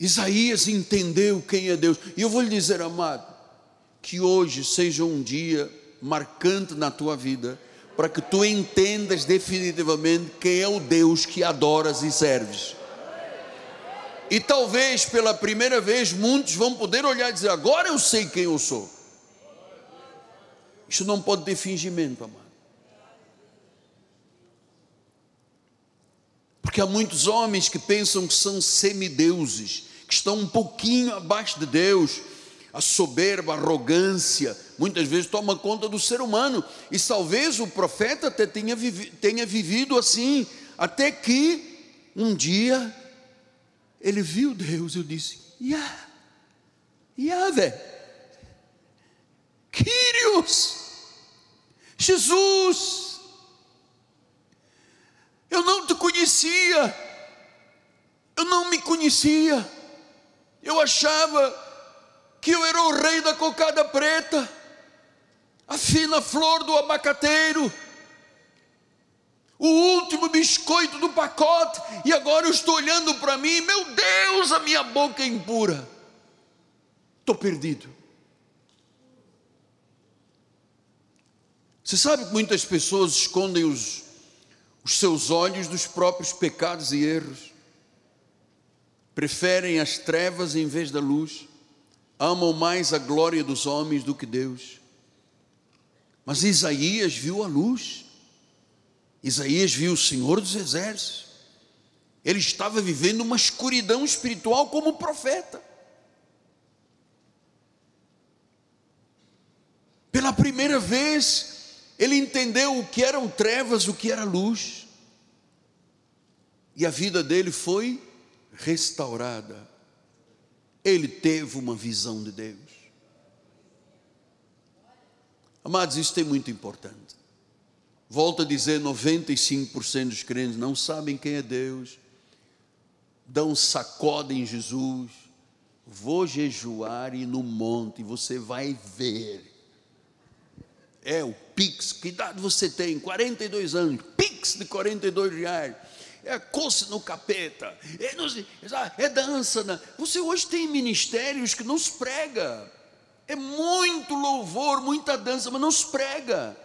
Isaías entendeu quem é Deus. E eu vou lhe dizer, amado, que hoje seja um dia marcante na tua vida, para que tu entendas definitivamente quem é o Deus que adoras e serves. E talvez pela primeira vez muitos vão poder olhar e dizer: agora eu sei quem eu sou. Isso não pode ter fingimento, amado. Porque há muitos homens que pensam que são semideuses, que estão um pouquinho abaixo de Deus. A soberba, a arrogância, muitas vezes toma conta do ser humano. E talvez o profeta até tenha, vivi, tenha vivido assim, até que um dia ele viu Deus e disse: Yah, Yahvé, Quírios, Jesus, eu não te conhecia, eu não me conhecia, eu achava que eu era o rei da cocada preta, a fina flor do abacateiro, o último biscoito do pacote, e agora eu estou olhando para mim, meu Deus, a minha boca é impura, estou perdido. Você sabe que muitas pessoas escondem os, os seus olhos dos próprios pecados e erros, preferem as trevas em vez da luz, amam mais a glória dos homens do que Deus. Mas Isaías viu a luz, Isaías viu o Senhor dos Exércitos, ele estava vivendo uma escuridão espiritual como profeta. Pela primeira vez, ele entendeu o que eram trevas, o que era luz. E a vida dele foi restaurada. Ele teve uma visão de Deus. Amados, isso é muito importante. Volto a dizer: 95% dos crentes não sabem quem é Deus, dão sacode em Jesus. Vou jejuar e no monte você vai ver é o Pix. Que idade você tem? 42 anos. Pix de 42 reais. É coça no capeta. É, é dança. Né? Você hoje tem ministérios que não se prega. É muito louvor, muita dança, mas não se prega.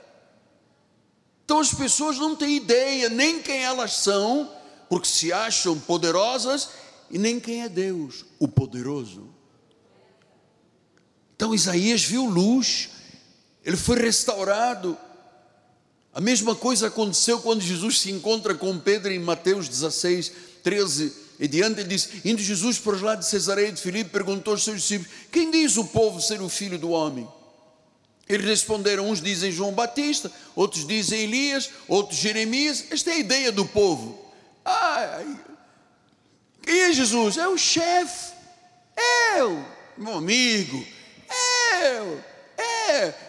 Então as pessoas não têm ideia nem quem elas são, porque se acham poderosas, e nem quem é Deus, o poderoso. Então Isaías viu luz, ele foi restaurado. A mesma coisa aconteceu quando Jesus se encontra com Pedro em Mateus 16, 13 e diante. Ele diz: Indo Jesus por lá de Cesareia de Filipe, perguntou aos seus discípulos: Quem diz o povo ser o filho do homem? Eles responderam: uns dizem João Batista, outros dizem Elias, outros Jeremias. Esta é a ideia do povo. Ai, quem é Jesus? É o chefe. Eu, meu amigo. Eu, é.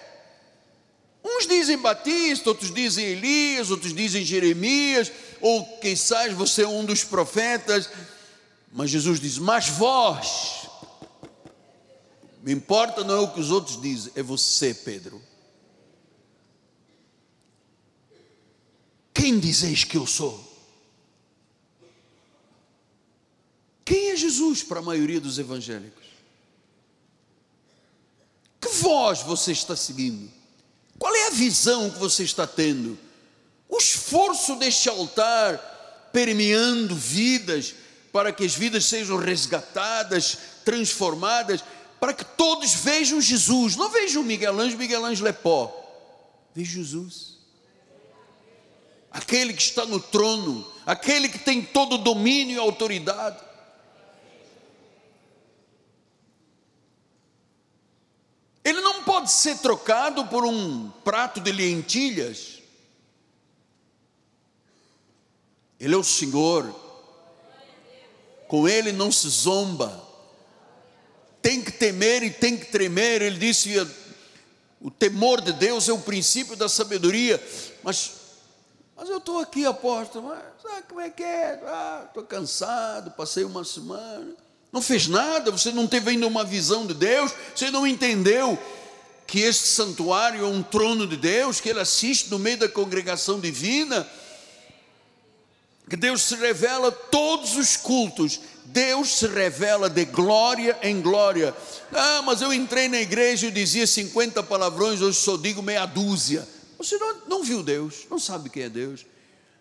Uns dizem Batista, outros dizem Elias, outros dizem Jeremias, ou quem sabe você é um dos profetas. Mas Jesus diz: Mas vós, me importa não é o que os outros dizem, é você, Pedro. Quem dizeis que eu sou? Quem é Jesus para a maioria dos evangélicos? Que voz você está seguindo? Qual é a visão que você está tendo? O esforço deste altar permeando vidas, para que as vidas sejam resgatadas, transformadas, para que todos vejam Jesus. Não vejam Miguel Ângelo, Miguel Ângelo é pó. Jesus. Aquele que está no trono, aquele que tem todo o domínio e autoridade. Ele não pode ser trocado por um prato de lentilhas. Ele é o Senhor. Com ele não se zomba tem que temer e tem que tremer. Ele disse: o temor de Deus é o princípio da sabedoria. Mas, mas eu estou aqui, apóstolo, mas sabe como é que é? Ah, estou cansado, passei uma semana. Não fez nada, você não teve ainda uma visão de Deus, você não entendeu que este santuário é um trono de Deus, que ele assiste no meio da congregação divina, que Deus se revela todos os cultos Deus se revela de glória em glória. Ah, mas eu entrei na igreja e dizia 50 palavrões, hoje só digo meia dúzia. Você não, não viu Deus, não sabe quem é Deus.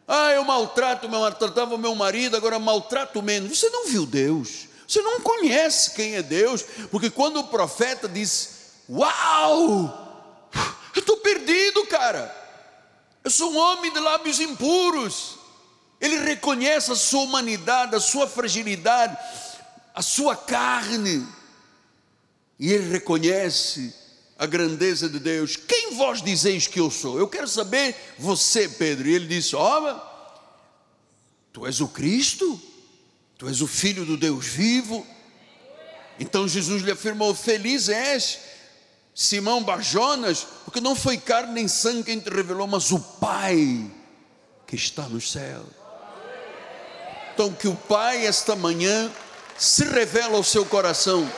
Ah, eu maltrato, eu maltratava meu marido, agora maltrato menos. Você não viu Deus, você não conhece quem é Deus, porque quando o profeta diz: Uau, eu estou perdido, cara. Eu sou um homem de lábios impuros. Ele reconhece a sua humanidade, a sua fragilidade, a sua carne. E ele reconhece a grandeza de Deus. Quem vós dizeis que eu sou? Eu quero saber você, Pedro. E ele disse: Olha, tu és o Cristo, tu és o Filho do Deus vivo. Então Jesus lhe afirmou: Feliz és, Simão Barjonas, porque não foi carne nem sangue quem te revelou, mas o Pai que está no céu. Então, que o Pai, esta manhã, se revela ao seu coração.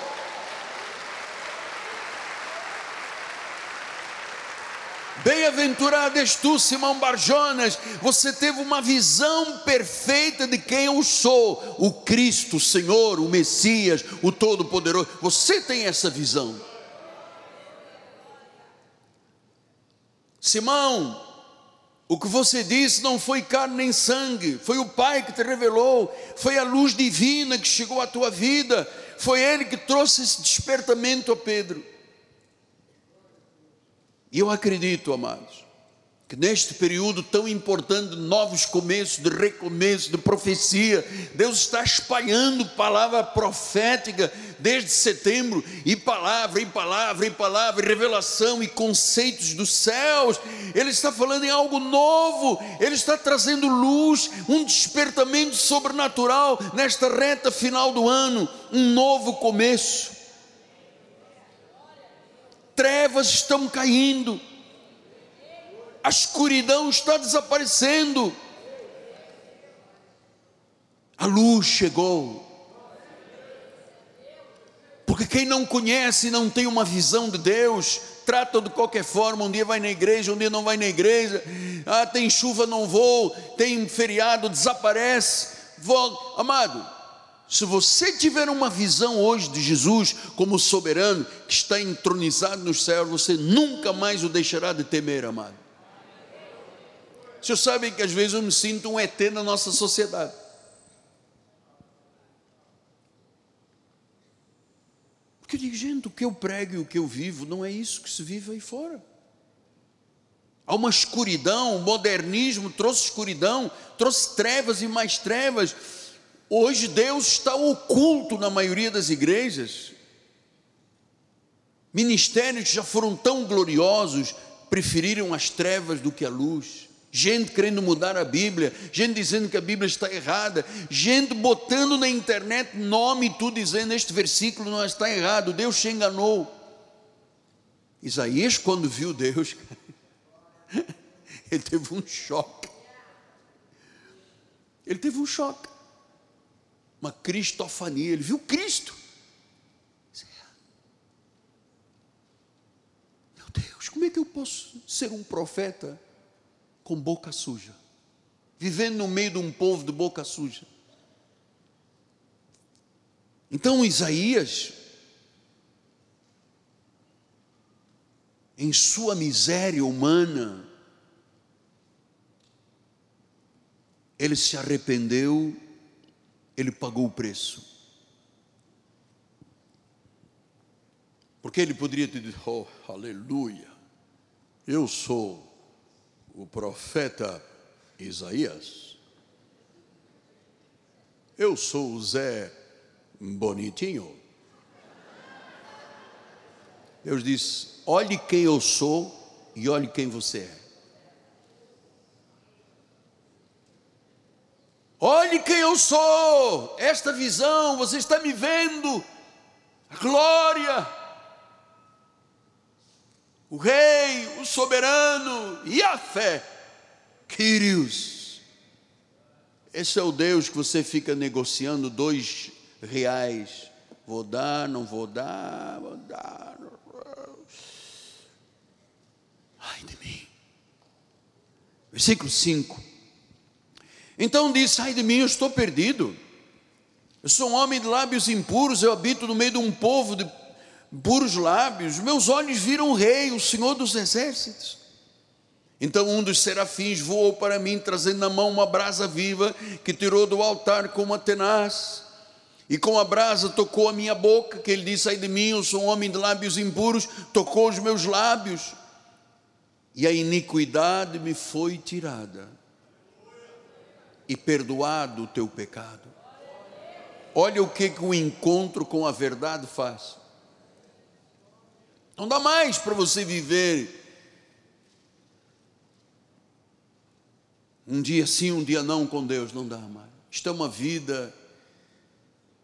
Bem-aventurado és tu, Simão Barjonas, você teve uma visão perfeita de quem eu sou, o Cristo, o Senhor, o Messias, o Todo-Poderoso. Você tem essa visão. Simão, o que você disse não foi carne nem sangue, foi o Pai que te revelou, foi a luz divina que chegou à tua vida, foi Ele que trouxe esse despertamento a Pedro. E eu acredito, amados, que neste período tão importante de novos começos, de recomeço, de profecia, Deus está espalhando palavra profética desde setembro, e palavra, e palavra, e palavra, e revelação, e conceitos dos céus. Ele está falando em algo novo, ele está trazendo luz, um despertamento sobrenatural nesta reta final do ano, um novo começo. Trevas estão caindo a escuridão está desaparecendo. A luz chegou. Porque quem não conhece, não tem uma visão de Deus, trata de qualquer forma, um dia vai na igreja, um dia não vai na igreja, ah, tem chuva, não vou, tem feriado, desaparece, vou, amado, se você tiver uma visão hoje de Jesus como soberano, que está entronizado nos céus, você nunca mais o deixará de temer, amado. O senhor sabe que às vezes eu me sinto um ET na nossa sociedade. Porque eu digo, gente, o que eu prego e o que eu vivo não é isso que se vive aí fora. Há uma escuridão, o modernismo trouxe escuridão, trouxe trevas e mais trevas. Hoje Deus está oculto na maioria das igrejas. Ministérios que já foram tão gloriosos, preferiram as trevas do que a luz. Gente querendo mudar a Bíblia, gente dizendo que a Bíblia está errada, gente botando na internet nome e tudo dizendo este versículo não está errado, Deus se enganou. Isaías, quando viu Deus, [LAUGHS] ele teve um choque. Ele teve um choque, uma cristofania. Ele viu Cristo. Meu Deus, como é que eu posso ser um profeta com boca suja? Vivendo no meio de um povo de boca suja. Então Isaías em sua miséria humana, ele se arrependeu, ele pagou o preço. Porque ele poderia ter dito, oh, aleluia, eu sou o profeta Isaías, eu sou o Zé Bonitinho. Deus disse: olhe quem eu sou e olhe quem você é. Olhe quem eu sou, esta visão, você está me vendo, a glória, o Rei, o soberano e a fé, Quírios. Esse é o Deus que você fica negociando dois reais. Vou dar, não vou dar, vou dar, Ai de mim. Versículo 5. Então disse: Ai de mim, eu estou perdido. Eu sou um homem de lábios impuros, eu habito no meio de um povo de puros lábios. Meus olhos viram o Rei, o Senhor dos Exércitos. Então um dos serafins voou para mim, trazendo na mão uma brasa viva que tirou do altar com uma tenaz. E com a brasa tocou a minha boca, que ele disse: Ai de mim, eu sou um homem de lábios impuros, tocou os meus lábios e a iniquidade me foi tirada, e perdoado o teu pecado. Olha o que, que o encontro com a verdade faz. Não dá mais para você viver um dia sim, um dia não com Deus, não dá mais. Isto é uma vida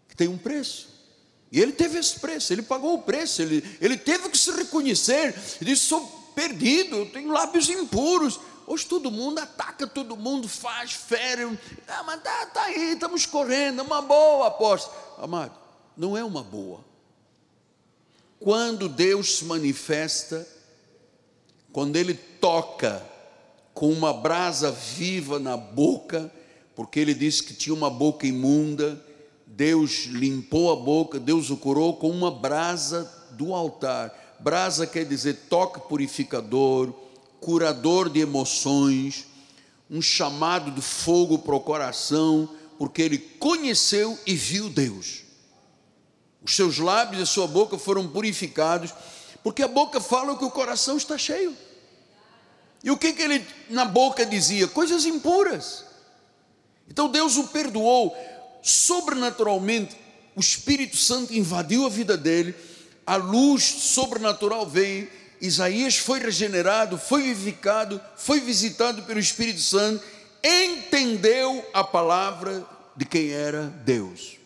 que tem um preço. E ele teve esse preço, ele pagou o preço, ele, ele teve que se reconhecer. Ele disse: sou perdido, eu tenho lábios impuros. Hoje todo mundo ataca, todo mundo faz, fere. Ah, mas tá, tá aí, estamos correndo, é uma boa aposta. Amado, não é uma boa. Quando Deus se manifesta, quando Ele toca com uma brasa viva na boca, porque Ele disse que tinha uma boca imunda, Deus limpou a boca, Deus o curou com uma brasa do altar. Brasa quer dizer toque purificador, curador de emoções, um chamado de fogo para o coração, porque ele conheceu e viu Deus. Os seus lábios e a sua boca foram purificados, porque a boca fala que o coração está cheio. E o que, que ele na boca dizia? Coisas impuras. Então Deus o perdoou sobrenaturalmente. O Espírito Santo invadiu a vida dele a luz sobrenatural veio, Isaías foi regenerado, foi vivificado, foi visitado pelo Espírito Santo, entendeu a palavra de quem era Deus.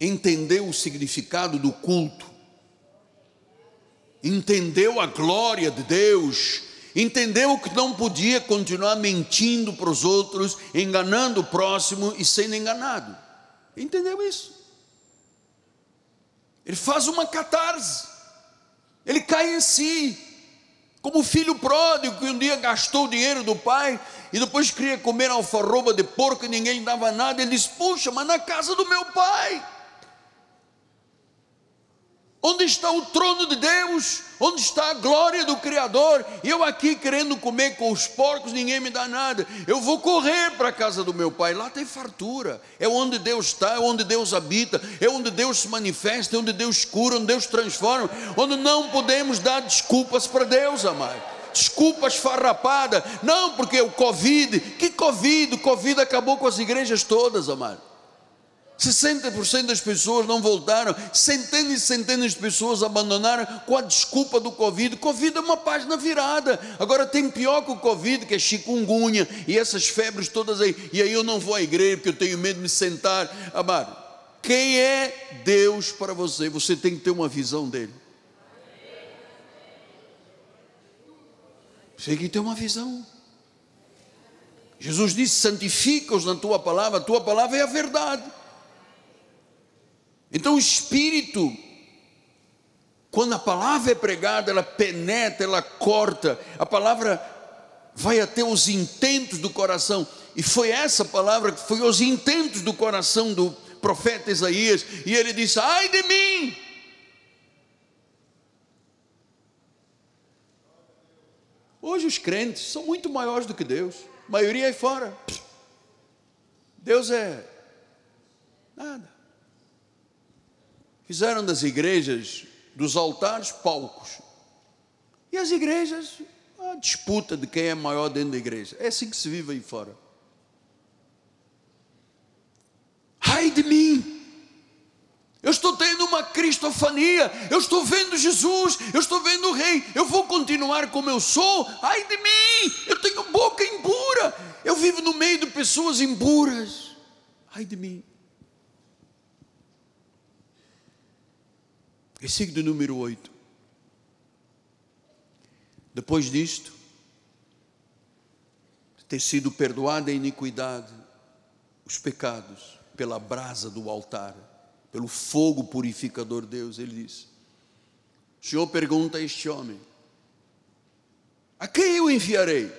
Entendeu o significado do culto, entendeu a glória de Deus, entendeu que não podia continuar mentindo para os outros, enganando o próximo e sendo enganado. Entendeu isso? Ele faz uma catarse, ele cai em si, como o filho pródigo que um dia gastou o dinheiro do pai e depois queria comer alfarroba de porco e ninguém lhe dava nada. Ele diz: Puxa, mas na casa do meu pai. Onde está o trono de Deus? Onde está a glória do Criador? Eu aqui querendo comer com os porcos, ninguém me dá nada. Eu vou correr para a casa do meu pai, lá tem fartura. É onde Deus está, é onde Deus habita, é onde Deus se manifesta, é onde Deus cura, onde Deus transforma, onde não podemos dar desculpas para Deus, amado. Desculpas farrapada, não porque o Covid, que Covid? O Covid acabou com as igrejas todas, amado. 60% das pessoas não voltaram, centenas e centenas de pessoas abandonaram com a desculpa do Covid. Covid é uma página virada. Agora tem pior que o Covid, que é chikungunya e essas febres todas aí. E aí eu não vou à igreja porque eu tenho medo de me sentar. Amado, quem é Deus para você? Você tem que ter uma visão dele. Você tem que ter uma visão. Jesus disse: santifica-os na tua palavra, a tua palavra é a verdade. Então o Espírito, quando a palavra é pregada, ela penetra, ela corta, a palavra vai até os intentos do coração. E foi essa palavra que foi os intentos do coração do profeta Isaías. E ele disse: Ai de mim! Hoje os crentes são muito maiores do que Deus. A maioria é fora. Deus é nada. Fizeram das igrejas, dos altares, palcos. E as igrejas, a disputa de quem é maior dentro da igreja. É assim que se vive aí fora. Ai de mim! Eu estou tendo uma cristofania, eu estou vendo Jesus, eu estou vendo o Rei, eu vou continuar como eu sou. Ai de mim! Eu tenho boca impura, eu vivo no meio de pessoas impuras. Ai de mim! Versículo número 8. Depois disto, ter sido perdoada a iniquidade, os pecados, pela brasa do altar, pelo fogo purificador de Deus, ele diz: O Senhor pergunta a este homem: A quem eu enviarei?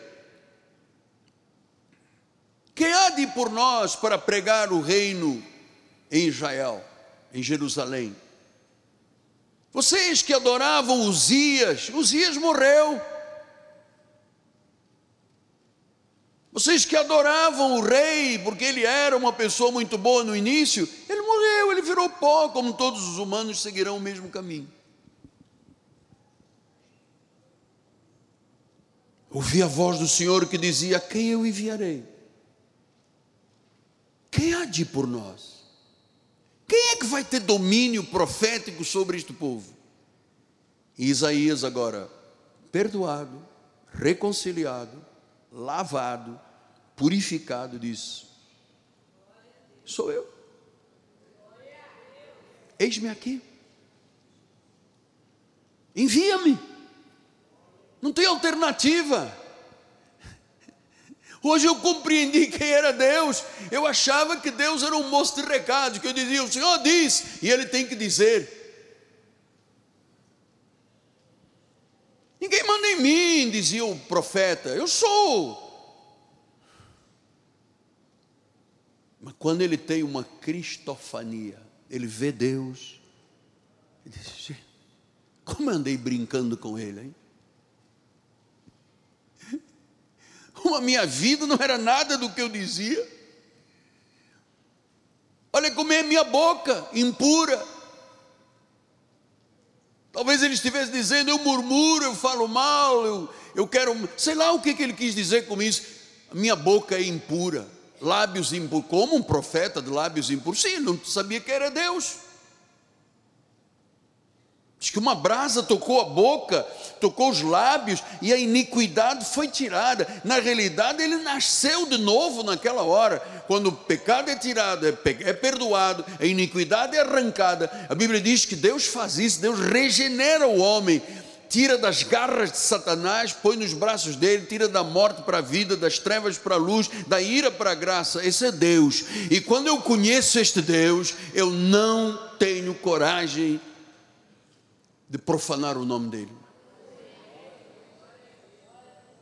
Quem há de ir por nós para pregar o reino em Israel, em Jerusalém? Vocês que adoravam Uzias, Uzias morreu. Vocês que adoravam o rei, porque ele era uma pessoa muito boa no início, ele morreu, ele virou pó, como todos os humanos seguirão o mesmo caminho. Ouvi a voz do Senhor que dizia: Quem eu enviarei? Quem há de ir por nós? Quem é que vai ter domínio profético sobre este povo? E Isaías agora, perdoado, reconciliado, lavado, purificado, diz: Sou eu. Eis-me aqui. Envia-me. Não tem alternativa. Hoje eu compreendi quem era Deus. Eu achava que Deus era um moço de recado, que eu dizia, o Senhor diz, e ele tem que dizer. Ninguém manda em mim, dizia o profeta, eu sou. Mas quando ele tem uma cristofania, ele vê Deus, ele diz, como andei brincando com ele, hein? A minha vida não era nada do que eu dizia. Olha como é a minha boca, impura. Talvez ele estivesse dizendo, eu murmuro, eu falo mal, eu, eu quero. Sei lá o que, que ele quis dizer com isso. A minha boca é impura, lábios impuros. Como um profeta de lábios impuros? Sim, não sabia que era Deus. Diz que uma brasa tocou a boca, tocou os lábios e a iniquidade foi tirada. Na realidade, ele nasceu de novo naquela hora. Quando o pecado é tirado, é, é perdoado, a iniquidade é arrancada. A Bíblia diz que Deus faz isso, Deus regenera o homem, tira das garras de Satanás, põe nos braços dele, tira da morte para a vida, das trevas para a luz, da ira para a graça. Esse é Deus. E quando eu conheço este Deus, eu não tenho coragem de profanar o nome dele.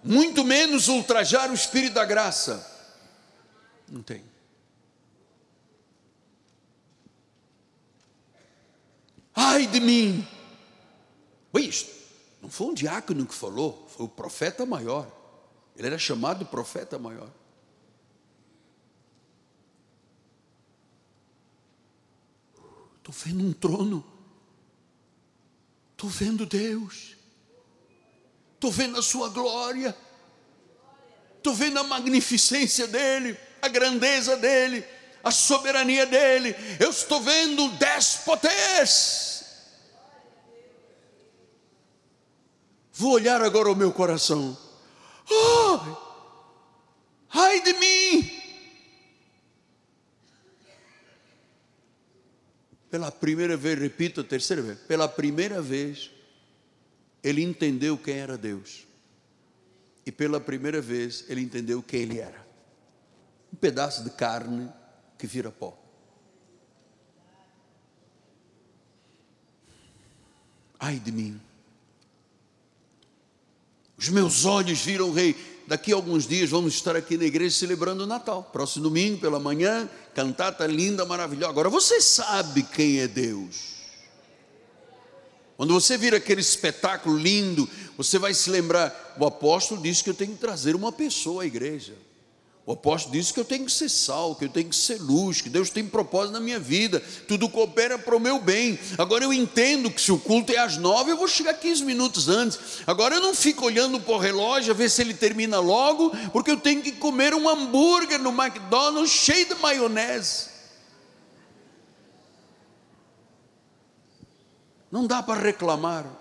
Muito menos ultrajar o Espírito da graça. Não tem. ai de mim. Oi, isto não foi um diácono que falou, foi o profeta maior. Ele era chamado profeta maior. Estou vendo um trono. Estou vendo Deus. Estou vendo a sua glória. Estou vendo a magnificência dEle, a grandeza dEle, a soberania dEle. Eu estou vendo o déspotes. Vou olhar agora o meu coração. Oh, ai de mim! Pela primeira vez, repito a terceira vez, pela primeira vez, ele entendeu quem era Deus. E pela primeira vez, ele entendeu quem ele era. Um pedaço de carne que vira pó. Ai de mim. Os meus olhos viram o rei daqui a alguns dias vamos estar aqui na igreja celebrando o Natal. Próximo domingo, pela manhã, cantata linda, maravilhosa. Agora você sabe quem é Deus. Quando você vir aquele espetáculo lindo, você vai se lembrar: o apóstolo disse que eu tenho que trazer uma pessoa à igreja. O apóstolo disse que eu tenho que ser sal, que eu tenho que ser luz, que Deus tem propósito na minha vida, tudo coopera para o meu bem. Agora eu entendo que se o culto é às nove, eu vou chegar 15 minutos antes. Agora eu não fico olhando para o relógio a ver se ele termina logo, porque eu tenho que comer um hambúrguer no McDonald's cheio de maionese. Não dá para reclamar.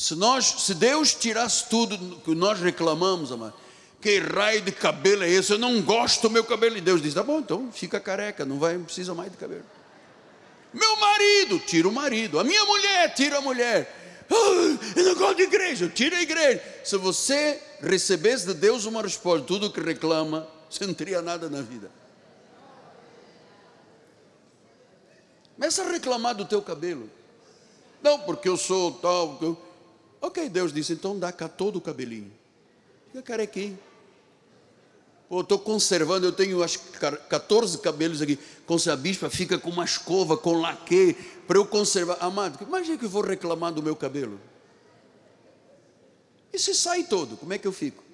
Se nós, se Deus tirasse tudo que nós reclamamos, amado, que raio de cabelo é esse? Eu não gosto do meu cabelo. E Deus diz: tá bom, então fica careca, não vai, precisa mais de cabelo. Meu marido, tira o marido. A minha mulher, tira a mulher. Ah, eu não gosto de igreja, tira a igreja. Se você recebesse de Deus uma resposta, tudo que reclama, você não teria nada na vida. Começa a reclamar do teu cabelo. Não, porque eu sou tal. Eu Ok, Deus disse, então dá cá todo o cabelinho. Fica carequinho. Pô, estou conservando, eu tenho acho 14 cabelos aqui. A bispa fica com uma escova, com laque, para eu conservar. Amado, imagina que eu vou reclamar do meu cabelo. E se sai todo, como é que eu fico?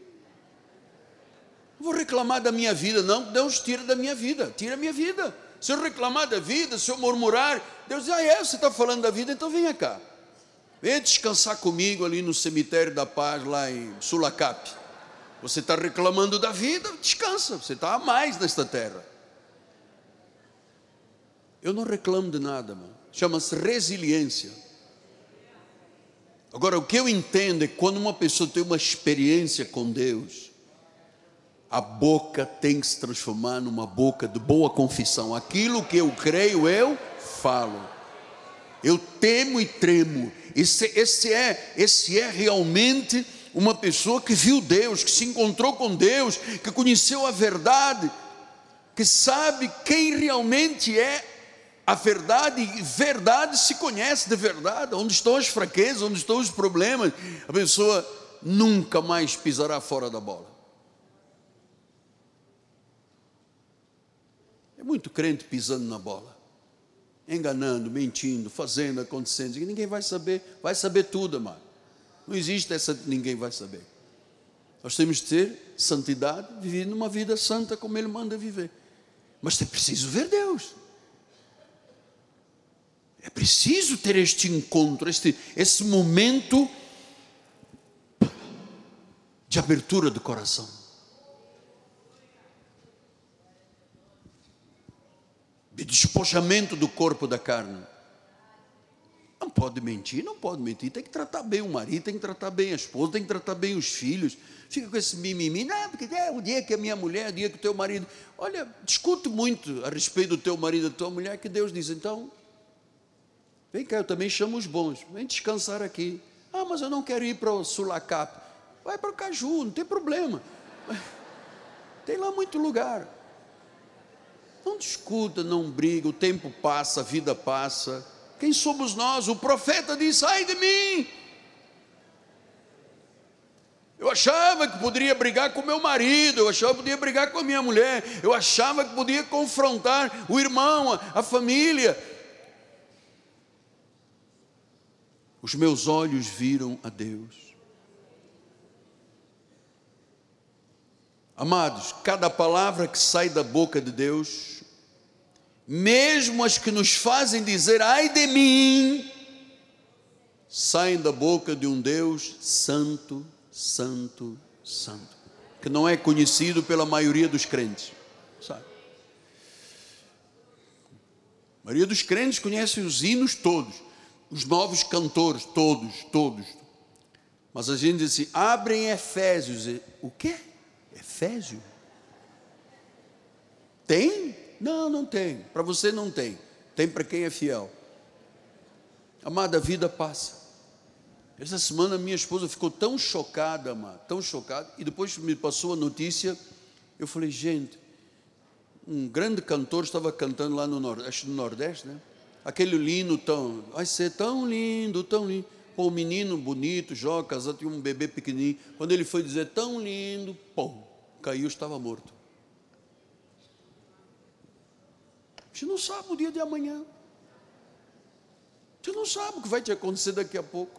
vou reclamar da minha vida, não, Deus tira da minha vida, tira a minha vida. Se eu reclamar da vida, se eu murmurar, Deus diz, ah é, você está falando da vida, então venha cá. Venha descansar comigo ali no cemitério da paz, lá em Sulacap. Você está reclamando da vida, descansa, você está a mais nesta terra. Eu não reclamo de nada, mano. Chama-se resiliência. Agora, o que eu entendo é que quando uma pessoa tem uma experiência com Deus, a boca tem que se transformar numa boca de boa confissão. Aquilo que eu creio, eu falo. Eu temo e tremo. Esse, esse, é, esse é realmente uma pessoa que viu Deus, que se encontrou com Deus, que conheceu a verdade, que sabe quem realmente é a verdade, e verdade se conhece de verdade, onde estão as fraquezas, onde estão os problemas, a pessoa nunca mais pisará fora da bola. É muito crente pisando na bola enganando, mentindo, fazendo, acontecendo. Ninguém vai saber, vai saber tudo, amado. Não existe essa, ninguém vai saber. Nós temos de ter santidade, viver numa vida santa como Ele manda viver. Mas é preciso ver Deus. É preciso ter este encontro, este, esse momento de abertura do coração. Despojamento do corpo da carne. Não pode mentir, não pode mentir. Tem que tratar bem o marido, tem que tratar bem a esposa, tem que tratar bem os filhos. Fica com esse mimimi, não, porque é o dia que a minha mulher, o dia que o teu marido. Olha, discute muito a respeito do teu marido, da tua mulher, que Deus diz, então, vem cá, eu também chamo os bons, vem descansar aqui. Ah, mas eu não quero ir para o Sulacap. Vai para o Caju, não tem problema. [LAUGHS] Tem lá muito lugar. Não discuta, não briga, o tempo passa, a vida passa. Quem somos nós? O profeta diz: ai de mim! Eu achava que poderia brigar com meu marido, eu achava que podia brigar com a minha mulher, eu achava que podia confrontar o irmão, a, a família. Os meus olhos viram a Deus. Amados, cada palavra que sai da boca de Deus mesmo as que nos fazem dizer ai de mim, saem da boca de um Deus santo, santo, santo, que não é conhecido pela maioria dos crentes, sabe? A maioria dos crentes conhece os hinos todos, os novos cantores, todos, todos. Mas a gente diz assim: abrem Efésios. O quê? Efésio? Tem? Não, não tem. Para você não tem. Tem para quem é fiel. Amada, a vida passa. Essa semana minha esposa ficou tão chocada, amada, tão chocada, e depois me passou a notícia, eu falei, gente, um grande cantor estava cantando lá no Nordeste, no Nordeste, né? Aquele lindo tão, vai ser tão lindo, tão lindo. Pô, um menino bonito, jovem, casado, tinha um bebê pequenininho. Quando ele foi dizer tão lindo, pum, caiu, estava morto. Você não sabe o dia de amanhã. Você não sabe o que vai te acontecer daqui a pouco.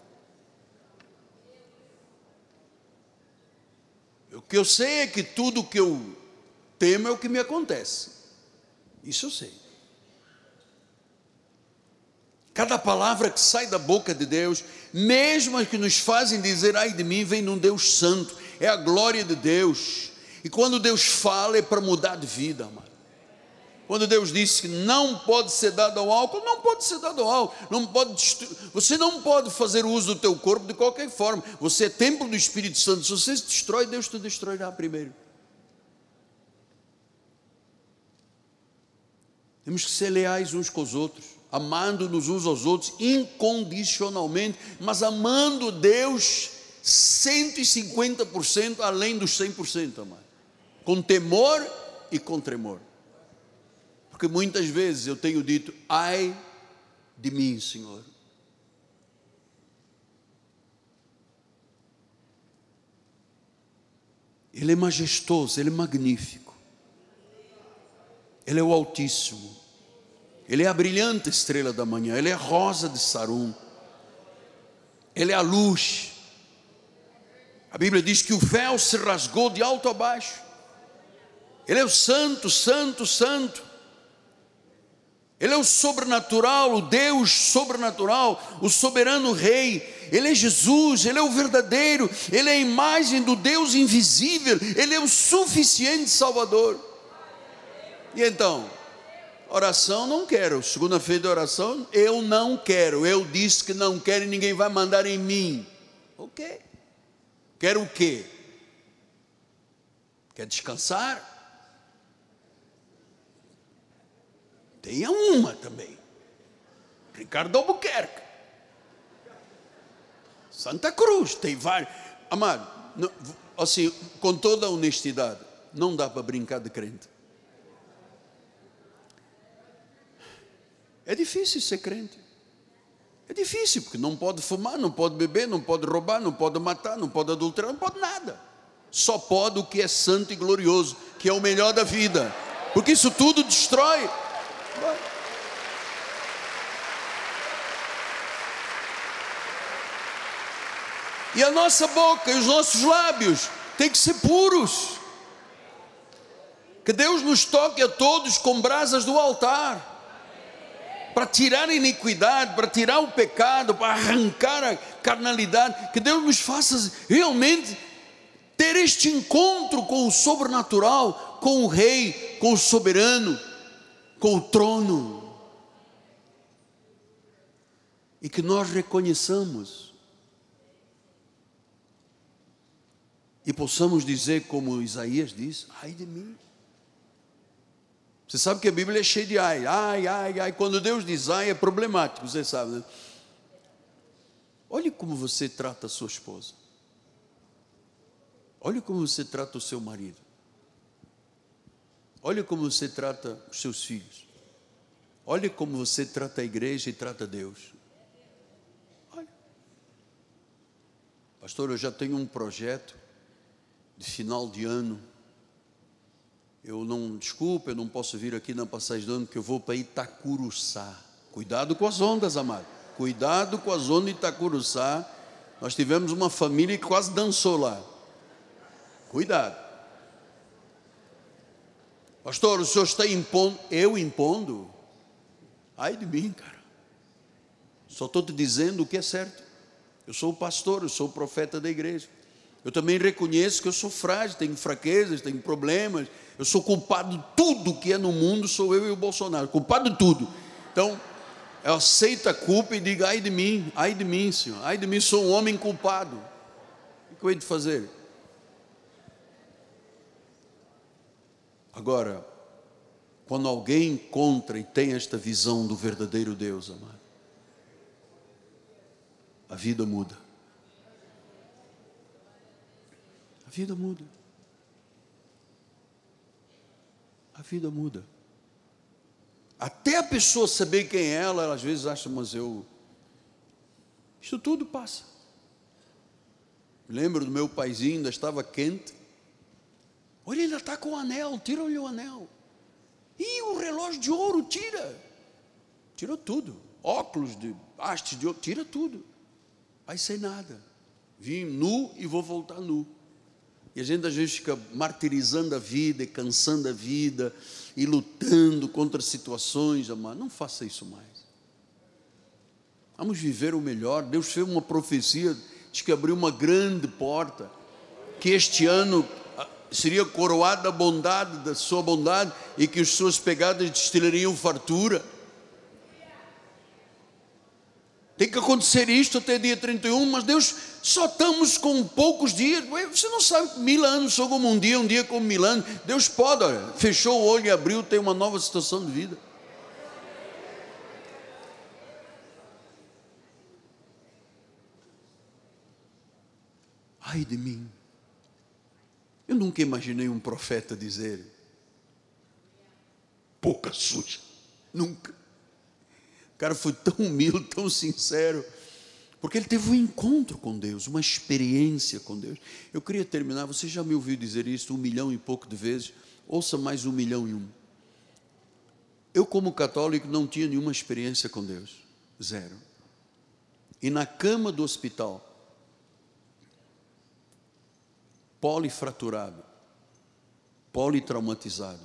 O que eu sei é que tudo que eu temo é o que me acontece. Isso eu sei. Cada palavra que sai da boca de Deus, mesmo as que nos fazem dizer ai de mim, vem de um Deus santo, é a glória de Deus. E quando Deus fala é para mudar de vida, amado. Quando Deus disse que não pode ser dado ao álcool, não pode ser dado ao álcool. Não pode você não pode fazer uso do teu corpo de qualquer forma. Você é templo do Espírito Santo. Se você se destrói, Deus te destruirá primeiro. Temos que ser leais uns com os outros, amando-nos uns aos outros incondicionalmente, mas amando Deus 150% além dos 100%, amado. Com temor e com tremor. Porque muitas vezes eu tenho dito, ai de mim, Senhor. Ele é majestoso, ele é magnífico. Ele é o Altíssimo. Ele é a brilhante estrela da manhã, ele é a rosa de Sarum. Ele é a luz. A Bíblia diz que o véu se rasgou de alto a baixo. Ele é o santo, santo, santo. Ele é o sobrenatural, o Deus sobrenatural, o soberano Rei. Ele é Jesus, Ele é o verdadeiro, Ele é a imagem do Deus invisível, Ele é o suficiente Salvador. E então, oração não quero, segunda-feira de oração, eu não quero, eu disse que não quero e ninguém vai mandar em mim. Ok. Quero o quê? Quer descansar? Tenha uma também. Ricardo Albuquerque. Santa Cruz, tem vários. Amado, não, assim, com toda honestidade, não dá para brincar de crente. É difícil ser crente. É difícil, porque não pode fumar, não pode beber, não pode roubar, não pode matar, não pode adulterar, não pode nada. Só pode o que é santo e glorioso, que é o melhor da vida. Porque isso tudo destrói. E a nossa boca e os nossos lábios têm que ser puros. Que Deus nos toque a todos com brasas do altar. Para tirar a iniquidade, para tirar o pecado, para arrancar a carnalidade. Que Deus nos faça realmente ter este encontro com o sobrenatural, com o Rei, com o soberano com o trono. E que nós reconheçamos e possamos dizer, como Isaías diz: ai de mim. Você sabe que a Bíblia é cheia de ai, ai, ai, ai. Quando Deus diz ai, é problemático, você sabe, né? Olhe como você trata a sua esposa. Olhe como você trata o seu marido. Olha como você trata os seus filhos. Olha como você trata a igreja e trata Deus. Olha. Pastor, eu já tenho um projeto de final de ano. Eu não, desculpa, eu não posso vir aqui na passagem do ano, que eu vou para Itacuruçá. Cuidado com as ondas, amado. Cuidado com a zona de Itacuruçá. Nós tivemos uma família que quase dançou lá. Cuidado. Pastor, o senhor está impondo. Eu impondo? Ai de mim, cara. Só estou te dizendo o que é certo. Eu sou o pastor, eu sou o profeta da igreja. Eu também reconheço que eu sou frágil, tenho fraquezas, tenho problemas. Eu sou culpado de tudo que é no mundo, sou eu e o Bolsonaro. Culpado de tudo. Então, eu aceito a culpa e digo: ai de mim, ai de mim, Senhor, ai de mim, sou um homem culpado. O que eu hei de fazer? Agora, quando alguém encontra e tem esta visão do verdadeiro Deus, amado, a vida muda. A vida muda. A vida muda. Até a pessoa saber quem é ela, ela às vezes acha, mas eu. Isso tudo passa. Lembro do meu paizinho, ainda estava quente. Olha, ainda está com o anel, tira-lhe o anel. E o relógio de ouro, tira. Tirou tudo. Óculos de hastes de ouro, tira tudo. Vai sem nada. Vim nu e vou voltar nu. E a gente às vezes fica martirizando a vida e cansando a vida e lutando contra situações, amado. Não faça isso mais. Vamos viver o melhor. Deus fez uma profecia, de que abriu uma grande porta, que este ano seria coroado da bondade, da sua bondade, e que as suas pegadas destilariam fartura. Tem que acontecer isto até dia 31, mas Deus, só estamos com poucos dias. Você não sabe mil anos são como um dia, um dia como mil anos. Deus pode, olha, fechou o olho e abriu, tem uma nova situação de vida. Ai de mim. Eu nunca imaginei um profeta dizer pouca suja. Nunca. O cara foi tão humilde, tão sincero, porque ele teve um encontro com Deus, uma experiência com Deus. Eu queria terminar, você já me ouviu dizer isso um milhão e pouco de vezes, ouça mais um milhão e um. Eu, como católico, não tinha nenhuma experiência com Deus, zero. E na cama do hospital, polifraturado, politraumatizado,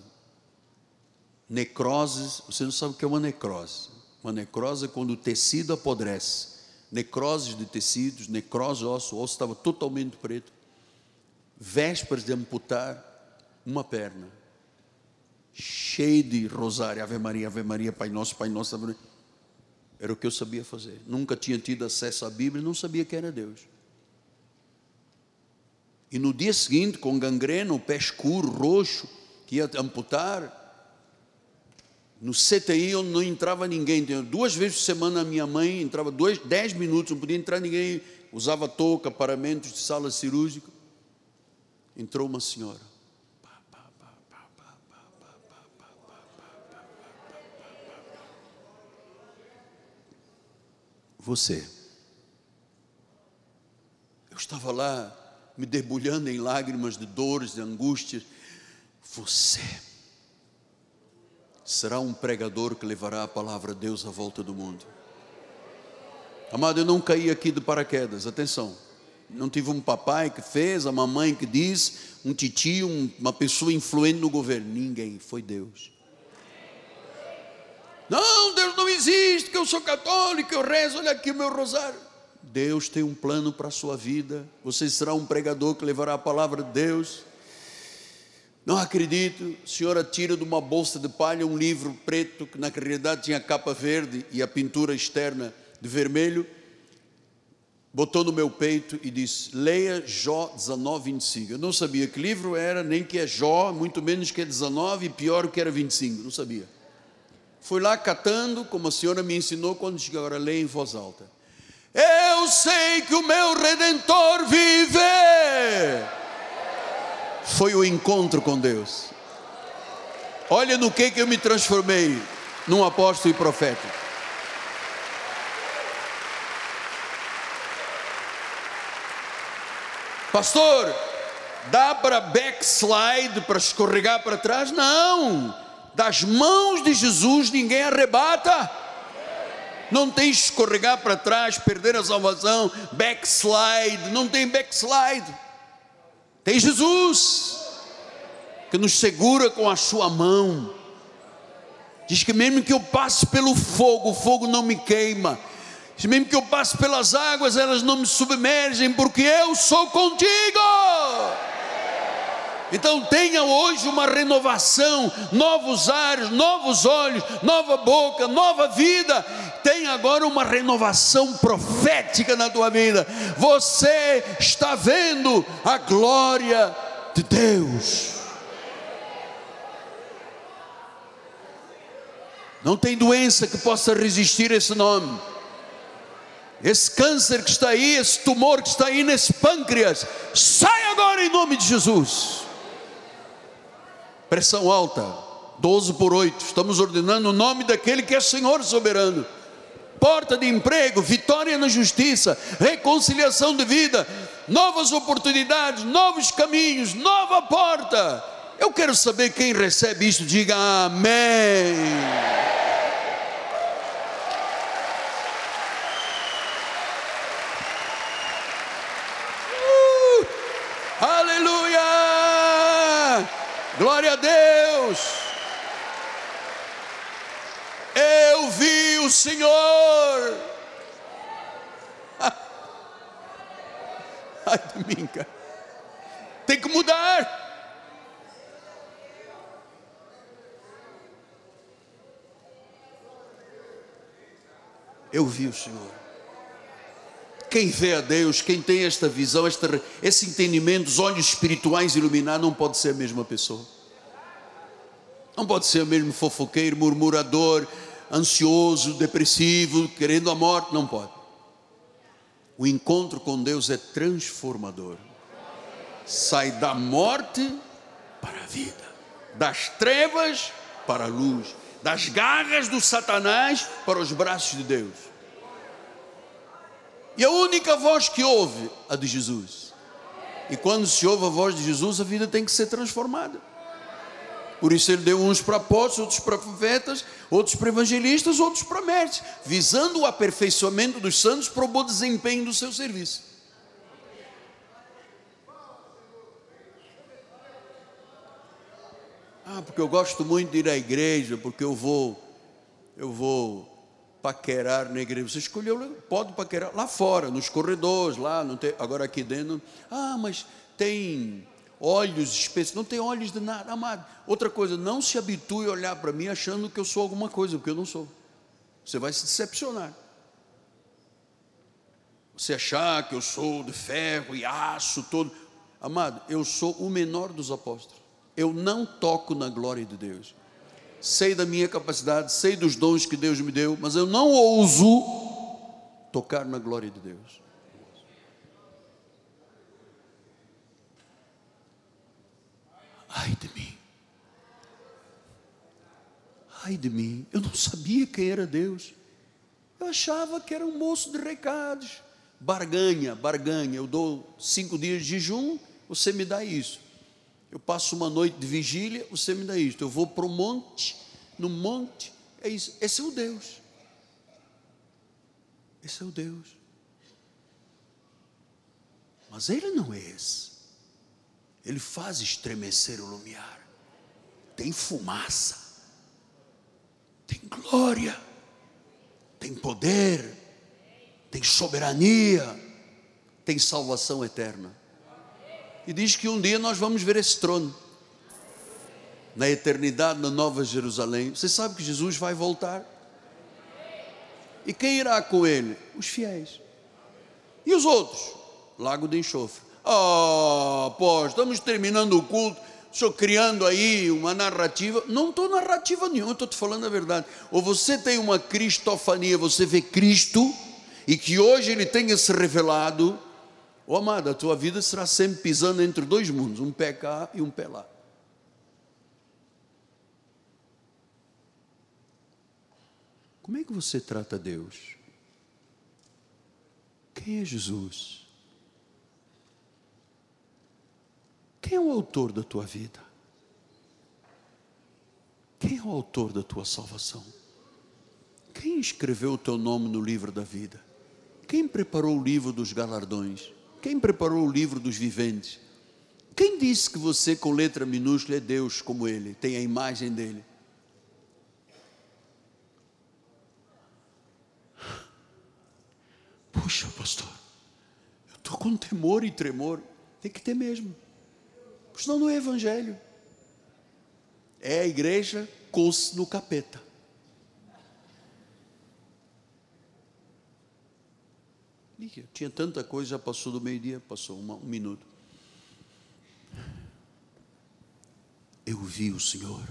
necroses, você não sabe o que é uma necrose. Uma necrose é quando o tecido apodrece. Necroses de tecidos, necrose osso, o osso estava totalmente preto. Vésperas de amputar uma perna. Cheio de rosário, Ave Maria, Ave Maria, Pai Nosso, Pai Nosso. Ave Era o que eu sabia fazer. Nunca tinha tido acesso à Bíblia, não sabia que era Deus. E no dia seguinte, com gangrena, o pé escuro, roxo, que ia amputar, no CTI onde não entrava ninguém. Duas vezes por semana a minha mãe entrava dois, dez minutos, não podia entrar ninguém, usava touca, paramentos de sala cirúrgica. Entrou uma senhora. Você. Eu estava lá me debulhando em lágrimas de dores, de angústias. Você será um pregador que levará a palavra de Deus à volta do mundo. Amado, eu não caí aqui de paraquedas, atenção. Não tive um papai que fez, a mamãe que disse, um titio, uma pessoa influente no governo. Ninguém, foi Deus. Não, Deus não existe, que eu sou católico, eu rezo, olha aqui o meu rosário. Deus tem um plano para a sua vida. Você será um pregador que levará a palavra de Deus. Não acredito, a senhora tira de uma bolsa de palha um livro preto que na realidade tinha capa verde e a pintura externa de vermelho, botou no meu peito e disse: Leia Jó 19, 25. Eu não sabia que livro era, nem que é Jó, muito menos que é 19 e pior que era 25, não sabia. Fui lá catando, como a senhora me ensinou quando chegou agora, leia em voz alta. Eu sei que o meu redentor vive foi o encontro com Deus. Olha no que, que eu me transformei num apóstolo e profeta. Pastor, dá para backslide, para escorregar para trás? Não. Das mãos de Jesus ninguém arrebata. Não tem escorregar para trás, perder a salvação, backslide, não tem backslide. Tem Jesus que nos segura com a sua mão. Diz que mesmo que eu passe pelo fogo, o fogo não me queima. Diz mesmo que eu passe pelas águas, elas não me submergem, porque eu sou contigo. Então tenha hoje uma renovação, novos ares, novos olhos, nova boca, nova vida. Tenha agora uma renovação profética na tua vida. Você está vendo a glória de Deus. Não tem doença que possa resistir esse nome. Esse câncer que está aí, esse tumor que está aí nesse pâncreas, sai agora em nome de Jesus pressão alta, 12 por 8. Estamos ordenando o nome daquele que é Senhor soberano. Porta de emprego, vitória na justiça, reconciliação de vida, novas oportunidades, novos caminhos, nova porta. Eu quero saber quem recebe isso, diga amém. Uh, aleluia! Glória a Deus. Eu vi o Senhor. [LAUGHS] Ai cara. Tem que mudar. Eu vi o Senhor. Quem vê a Deus, quem tem esta visão, esta, esse entendimento, os olhos espirituais iluminados, não pode ser a mesma pessoa. Não pode ser o mesmo fofoqueiro, murmurador, ansioso, depressivo, querendo a morte. Não pode. O encontro com Deus é transformador. Sai da morte para a vida, das trevas para a luz, das garras do Satanás para os braços de Deus. E a única voz que ouve, a de Jesus. E quando se ouve a voz de Jesus, a vida tem que ser transformada. Por isso ele deu uns para apóstolos, outros para profetas, outros para evangelistas, outros para mestres, visando o aperfeiçoamento dos santos para o bom desempenho do seu serviço. Ah, porque eu gosto muito de ir à igreja, porque eu vou, eu vou paquerar na igreja. Você escolheu, pode paquerar lá fora, nos corredores, lá, não tem, agora aqui dentro. Ah, mas tem olhos específicos. Não tem olhos de nada, amado. Outra coisa, não se habitue a olhar para mim achando que eu sou alguma coisa, porque eu não sou. Você vai se decepcionar. Você achar que eu sou de ferro e aço todo. Amado, eu sou o menor dos apóstolos. Eu não toco na glória de Deus sei da minha capacidade, sei dos dons que Deus me deu, mas eu não ouso tocar na glória de Deus. Ai de mim. Ai de mim. Eu não sabia quem era Deus. Eu achava que era um moço de recados. Barganha, barganha. Eu dou cinco dias de jejum, você me dá isso. Eu passo uma noite de vigília, você me dá isto. Eu vou para o monte, no monte, é isso. Esse é o Deus. Esse é o Deus. Mas ele não é esse. Ele faz estremecer o lumiar. Tem fumaça. Tem glória. Tem poder. Tem soberania. Tem salvação eterna e diz que um dia nós vamos ver esse trono. Na eternidade, na Nova Jerusalém. Você sabe que Jesus vai voltar? E quem irá com ele? Os fiéis. E os outros? Lago de enxofre. Oh, pô, estamos terminando o culto. Estou criando aí uma narrativa. Não estou narrativa nenhuma, estou te falando a verdade. Ou você tem uma cristofania, você vê Cristo, e que hoje ele tenha se revelado Oh, amado, a tua vida será sempre pisando entre dois mundos, um pé cá e um pé lá. Como é que você trata Deus? Quem é Jesus? Quem é o autor da tua vida? Quem é o autor da tua salvação? Quem escreveu o teu nome no livro da vida? Quem preparou o livro dos galardões? Quem preparou o livro dos viventes? Quem disse que você, com letra minúscula, é Deus como Ele, tem a imagem dele? Puxa, pastor, eu estou com temor e tremor. Tem que ter mesmo. Senão não é evangelho. É a igreja cons no capeta. Tinha tanta coisa, já passou do meio-dia, passou uma, um minuto. Eu vi o Senhor.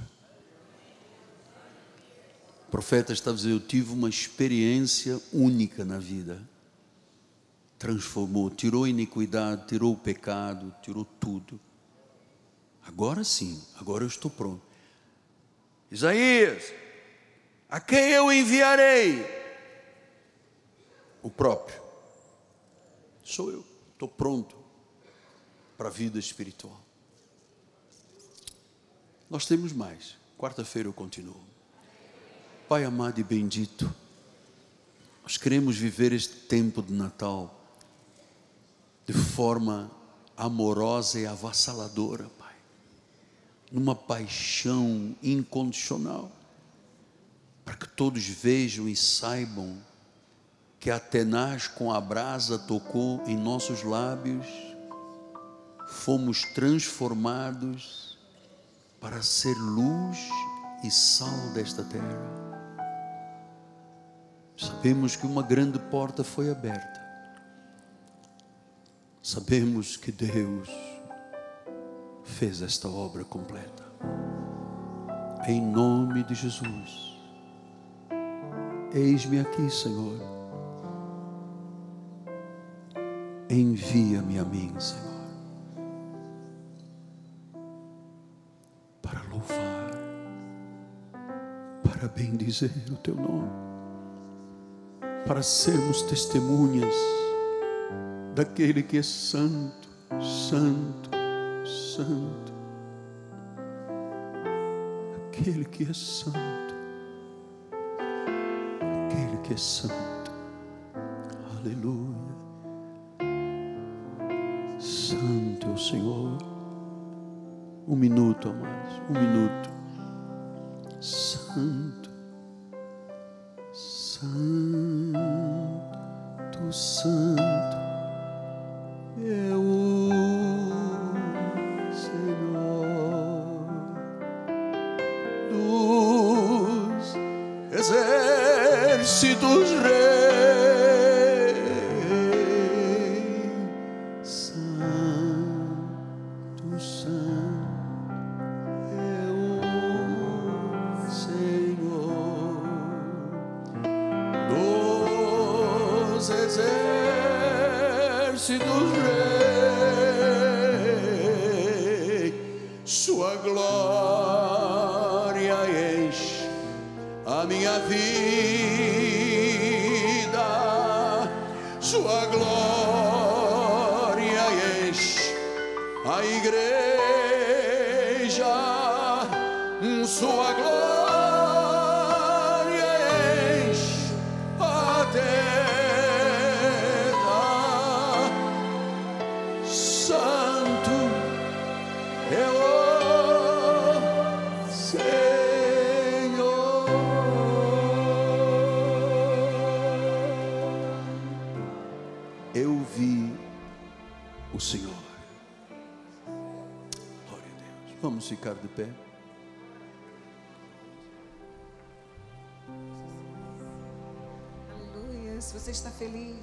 O profeta estava dizendo: Eu tive uma experiência única na vida. Transformou, tirou a iniquidade, tirou o pecado, tirou tudo. Agora sim, agora eu estou pronto. Isaías, a quem eu enviarei? O próprio. Sou eu, estou pronto para a vida espiritual. Nós temos mais. Quarta-feira eu continuo. Pai amado e bendito, nós queremos viver este tempo de Natal de forma amorosa e avassaladora, Pai, numa paixão incondicional, para que todos vejam e saibam que a tenaz com a brasa tocou em nossos lábios, fomos transformados para ser luz e sal desta terra. Sabemos que uma grande porta foi aberta. Sabemos que Deus fez esta obra completa. Em nome de Jesus. Eis-me aqui, Senhor. Envia-me a mim, Senhor. Para louvar, para bendizer o teu nome, para sermos testemunhas daquele que é santo, santo, santo. Aquele que é santo, aquele que é santo, aleluia. Santo é o Senhor. Um minuto a mais, um minuto. Santo, Santo, Santo. ficar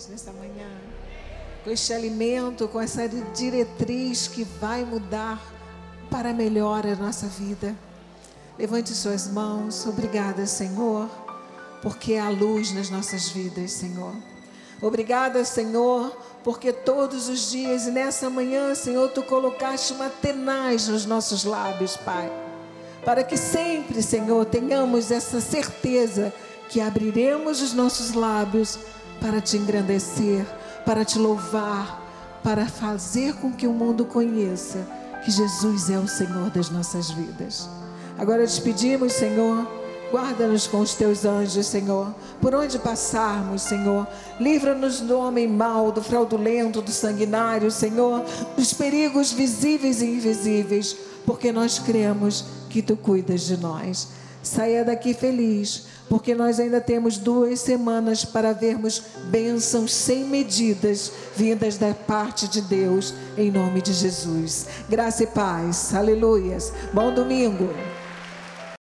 nesta manhã, com este alimento, com essa diretriz que vai mudar para melhor a nossa vida. Levante suas mãos. Obrigada, Senhor, porque há luz nas nossas vidas, Senhor. Obrigada, Senhor, porque todos os dias e nessa manhã, Senhor, tu colocaste uma tenaz nos nossos lábios, Pai. Para que sempre, Senhor, tenhamos essa certeza que abriremos os nossos lábios para te engrandecer, para te louvar, para fazer com que o mundo conheça que Jesus é o Senhor das nossas vidas. Agora te pedimos, Senhor, Guarda-nos com os teus anjos, Senhor. Por onde passarmos, Senhor. Livra-nos do homem mau, do fraudulento, do sanguinário, Senhor. Dos perigos visíveis e invisíveis. Porque nós cremos que tu cuidas de nós. Saia daqui feliz, porque nós ainda temos duas semanas para vermos bênçãos sem medidas vindas da parte de Deus, em nome de Jesus. Graça e paz. Aleluias. Bom domingo.